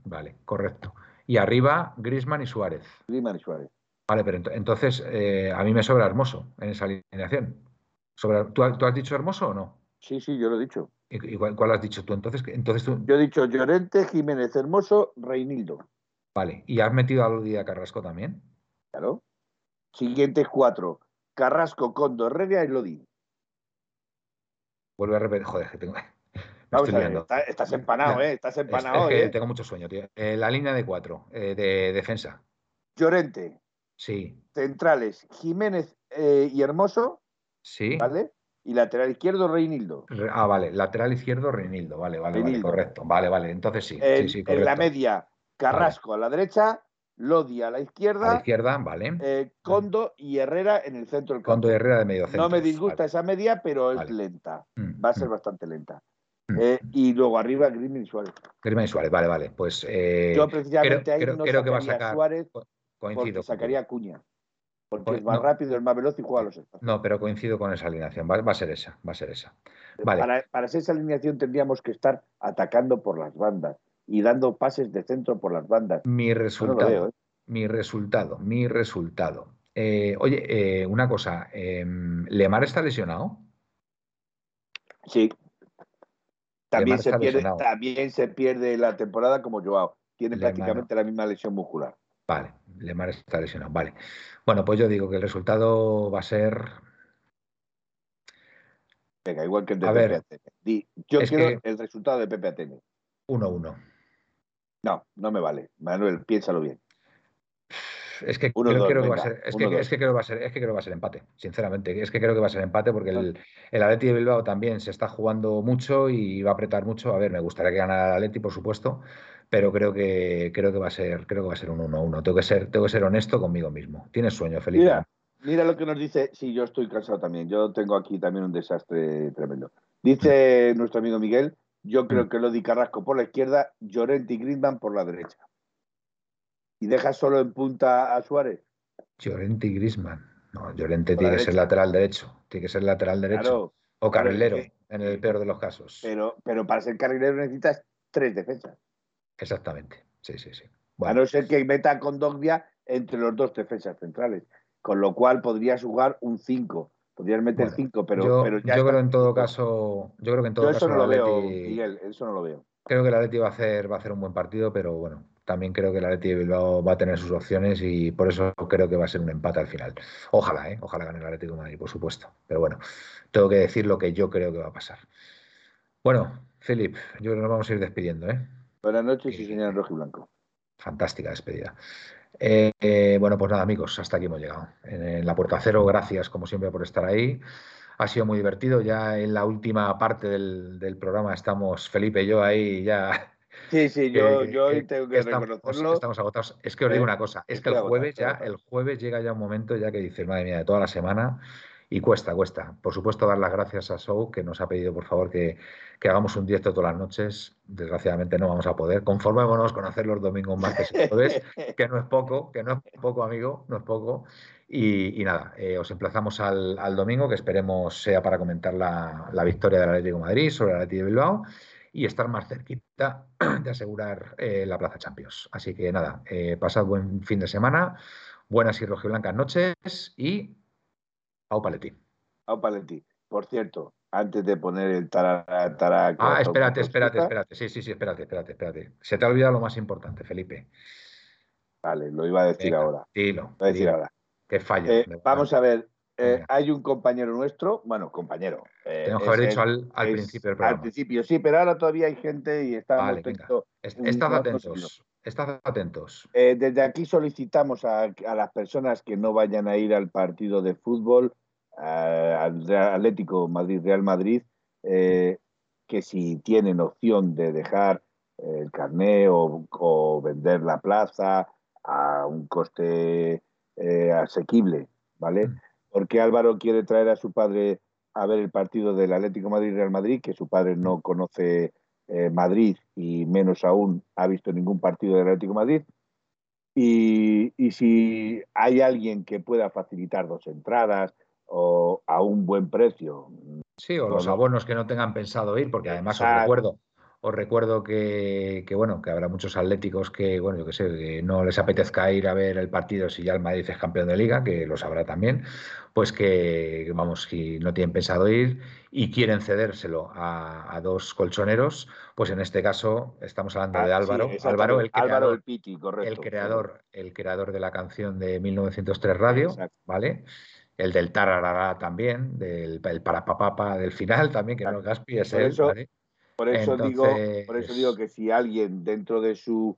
Vale, correcto. Y arriba, Grisman y Suárez. Grisman y Suárez. Vale, pero entonces eh, a mí me sobra Hermoso en esa alineación. ¿tú, has dicho Hermoso o no? Sí, sí, yo lo he dicho. ¿Y, cuál, has dicho tú? Entonces, entonces tú... Yo he dicho Llorente, Jiménez, Hermoso, Reinildo. Vale, ¿y has metido a Lodi a Carrasco también? Claro. Siguientes cuatro. Carrasco, Condo, Herrera y Lodi. Vuelve a repetir. Joder, que tengo. Vamos a ver, estás empanado, ¿eh? Estás empanado. Es, que ¿eh? tengo mucho sueño, tío. Eh, la línea de cuatro, eh, de defensa. Llorente. Sí. Centrales, Jiménez y Hermoso. Sí. ¿Vale? Y lateral izquierdo, Reinildo. Ah, vale. Lateral izquierdo, Reinildo. Vale, vale, vale. Correcto. Vale, vale. Entonces sí. sí, sí En la media, Carrasco a la derecha, Lodi a la izquierda. A la izquierda, vale. Eh, Condo y Herrera en el centro del campo. Condo y Herrera de medio centro. No me disgusta esa media, pero es lenta. Mm, Va a ser mm. bastante lenta. Mm. Eh, y luego arriba Griezmann y Suárez. Griezmann y Suárez, vale, vale. Pues eh, yo precisamente ahí no creo que va a sacar Suárez coincido. Sacaría Cuña. Porque es más rápido, es más veloz y juega a los espacios. No, pero coincido con esa alineación. Va, a ser esa, va a ser esa. Vale. Para, para esa alineación tendríamos que estar atacando por las bandas y dando pases de centro por las bandas. Mi resultado, ¿eh? mi resultado, mi resultado. Eh, oye, eh, una cosa, em, ¿Lemar está lesionado? Sí. También se, pierde, también se pierde la temporada como Joao. tiene prácticamente la misma lesión muscular. Vale, Lemar está lesionado. Vale. Bueno, pues yo digo que el resultado va a ser. Venga, igual que el de Pepe yo quiero el resultado de Pepe Atene. 1-1. No, no me vale. Manuel, piénsalo bien. Es que, creo, que va a ser, es, que, creo que va a ser, es que creo va a ser empate, sinceramente. Es que creo que va a ser empate porque el, el Atleti de Bilbao también se está jugando mucho y va a apretar mucho. A ver, me gustaría que ganara el Atleti, por supuesto, pero creo que creo que va a ser, creo que va a ser un 1-1. Tengo que ser, tengo que ser honesto conmigo mismo. Tienes sueño, Felipe. Mira, mira lo que nos dice. Sí, yo estoy cansado también. Yo tengo aquí también un desastre tremendo. Dice nuestro amigo Miguel, yo creo mm. que lo di Carrasco por la izquierda, Llorente y Griezmann por la derecha y dejas solo en punta a Suárez. Llorente y Grisman. No, Llorente tiene que ser lateral derecho. Tiene que ser lateral derecho. o carrilero, en el peor de los casos. Pero, pero para ser carrilero necesitas tres defensas. Exactamente. Sí, sí, sí. A no ser que meta con Dogbia entre los dos defensas centrales. Con lo cual podrías jugar un 5. Podrías meter 5, pero, yo, pero yo creo en todo caso. Yo creo que en todo eso no lo veo, Miguel, eso no lo veo. Creo que el Atleti va a hacer, va a hacer un buen partido, pero bueno, también creo que el Atleti de Bilbao va a tener sus opciones y por eso creo que va a ser un empate al final. Ojalá, ¿eh? ojalá gane el Atlético de Madrid, por supuesto. Pero bueno, tengo que decir lo que yo creo que va a pasar. Bueno, Philip, yo creo que nos vamos a ir despidiendo. ¿eh? Buenas noches y señor Rojo y Blanco. Fantástica despedida. Eh, eh, bueno, pues nada, amigos, hasta aquí hemos llegado. En, la Puerta Cero, gracias como siempre por estar ahí. Ha sido muy divertido. Ya en la última parte del, del programa estamos Felipe y yo ahí ya Sí, sí, yo, yo tengo que, reconocerlo. Estamos agotados. Es que os digo una cosa, es que el jueves ya, el jueves llega ya un momento ya que dices, madre mía, de toda la semana, y cuesta, cuesta. Por supuesto, dar las gracias a Sou, que nos ha pedido, por favor, que, hagamos un directo todas las noches. Desgraciadamente no vamos a poder. Conformémonos con hacer los domingos, martes y jueves, que no es poco, que no es poco, amigo, no es poco. Y, nada, eh, os emplazamos al, domingo, que esperemos sea para comentar la, la victoria del Atlético de Madrid sobre el Atlético de Bilbao y estar más cerquita de asegurar eh, la Plaza Champions. Así que nada, eh, pasad buen fin de semana, buenas y rojiblancas noches y au paletín. Au paletín. Por cierto, antes de poner el tará, Ah, espérate, espérate, espérate. Sí, sí, sí, espérate, espérate, espérate. Se te ha olvidado lo más importante, Felipe. Vale, lo iba a decir ahora. Dilo. Lo a decir ahora. Que fallo. Eh, vamos a ver, eh, hay un compañero nuestro, bueno, compañero. Eh, Tengo que haber dicho al, principio del programa. Al principio, sí, pero ahora todavía hay gente y está vale, Estad atentos. Estad atentos. Eh, desde aquí solicitamos a, las personas que no vayan a ir al partido de fútbol, al Atlético Madrid-Real Madrid, que si tienen opción de dejar el carné o vender la plaza a un coste asequible, ¿vale? Mm porque Álvaro quiere traer a su padre a ver el partido del Atlético Madrid-Real Madrid, que su padre no conoce eh, Madrid y menos aún ha visto ningún partido del Atlético Madrid. Y, si hay alguien que pueda facilitar dos entradas o a un buen precio. Sí, o los abonos que no tengan pensado ir, porque además os recuerdo, os recuerdo que, bueno, que habrá muchos atléticos que, bueno, yo que sé, que no les apetezca ir a ver el partido si ya el Madrid es campeón de liga, que lo sabrá también, pues que, vamos, si no tienen pensado ir y quieren cedérselo a, dos colchoneros, pues en este caso estamos hablando de ah, Álvaro, Álvaro, el creador, el, creador el creador de la canción de 1903 Radio, ¿vale? El del tararara también, del el parapapapa del final también, que no Gaspi es él, ¿vale? Por eso, digo, por eso digo que si alguien dentro de su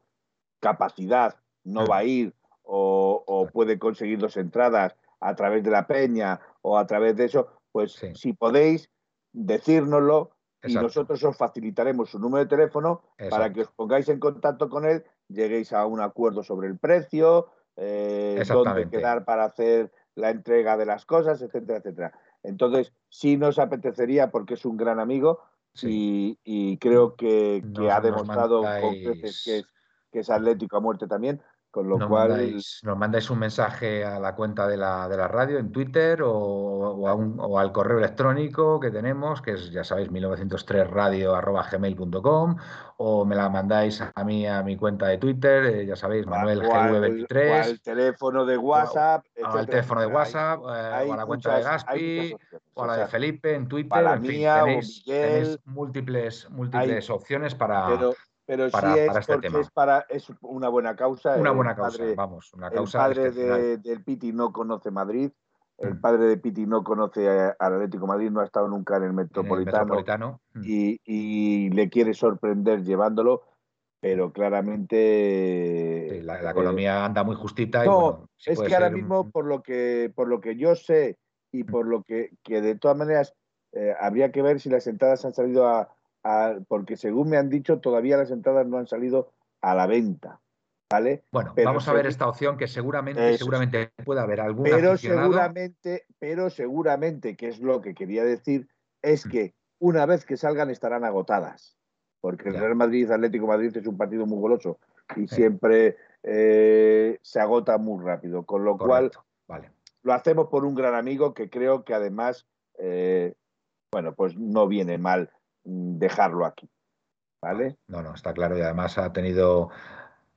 capacidad no va a ir o, puede conseguir dos entradas a través de la peña o a través de eso, pues si podéis decírnoslo y nosotros os facilitaremos su número de teléfono para que os pongáis en contacto con él, lleguéis a un acuerdo sobre el precio, eh, dónde quedar para hacer la entrega de las cosas, etcétera, etcétera. Entonces, sí nos apetecería, porque es un gran amigo, y, creo que, ha demostrado con creces que es, que es atlético a muerte también. Con lo cual. nos mandáis un mensaje a la cuenta de la, de la radio en Twitter o, o, al correo electrónico que tenemos, que es, ya sabéis, 1903radio.gmail.com, o me la mandáis a mí a mi cuenta de Twitter, eh, ya sabéis, Manuel GV23. O al teléfono de WhatsApp. O al teléfono de WhatsApp, o a la cuenta de Gaspi, o a la de Felipe en Twitter. Para en fin, tenéis, múltiples, múltiples opciones para pero para, sí es este porque es para es una buena causa. Una buena causa, vamos, una causa. El padre de, del Piti no conoce Madrid, el mm. padre de Piti no conoce al Atlético Madrid, no ha estado nunca en el Metropolitano, mm. y, le quiere sorprender llevándolo, pero claramente la, eh, economía anda muy justita. No, es que ahora mismo por lo que por lo que yo sé y mm. por lo que, que de todas maneras eh, habría que ver si las entradas han salido a, porque según me han dicho todavía las entradas no han salido a la venta. Bueno, vamos a ver esta opción que seguramente, seguramente puede haber alguna. Pero seguramente, pero seguramente, que es lo que quería decir, es mm. que una vez que salgan estarán agotadas. Porque el Real Madrid, Atlético Madrid es un partido muy goloso y siempre eh, se agota muy rápido. Con lo cual, lo hacemos por un gran amigo que creo que además, eh, bueno, pues no viene mal dejarlo aquí. ¿Vale? No, no, está claro y además ha tenido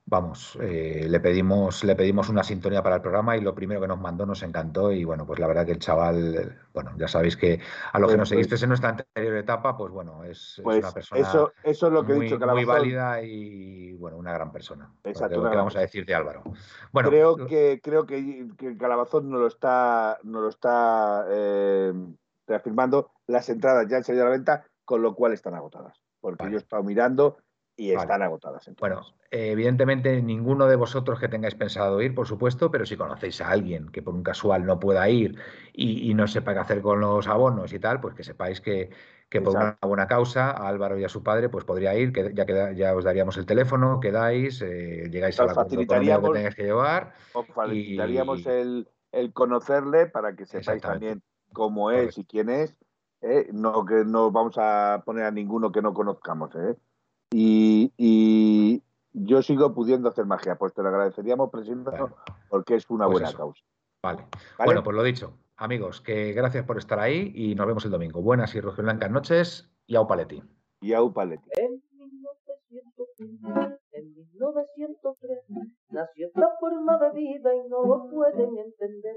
Vamos, eh, le pedimos le pedimos una sintonía para el programa y lo primero que nos mandó nos encantó y bueno, pues la verdad que el chaval, bueno, ya sabéis que a lo que pues, nos seguiste pues en nuestra anterior etapa, pues bueno, es, pues una persona eso, eso es lo que muy, he dicho, muy válida y bueno, una gran persona. Exacto. ¿Qué vamos a decir de Álvaro? Bueno, creo que creo que, que Calabazón no lo está, no lo está eh, reafirmando. Las entradas ya han salido a la venta, con lo cual están agotadas, porque yo he estado mirando y están agotadas. Bueno, evidentemente ninguno de vosotros que tengáis pensado ir, por supuesto, pero si conocéis a alguien que por un casual no pueda ir y, no sepa qué hacer con los abonos y tal, pues que sepáis que, por una buena causa a Álvaro y a su padre pues podría ir, que ya, que, ya os daríamos el teléfono, quedáis, eh, llegáis a la facilitaríamos, que tengáis que llevar. Os facilitaríamos el, conocerle para que sepáis también cómo es y quién es. ¿Eh? No que no vamos a poner a ninguno que no conozcamos. ¿eh? Y, yo sigo pudiendo hacer magia, pues te lo agradeceríamos, presidente, porque es una pues buena causa. Vale. Bueno, pues lo dicho, amigos, que gracias por estar ahí y nos vemos el domingo. Buenas y blancas noches y au paletti. Y au paletti. En 1903 nació esta forma de vida y no lo pueden entender.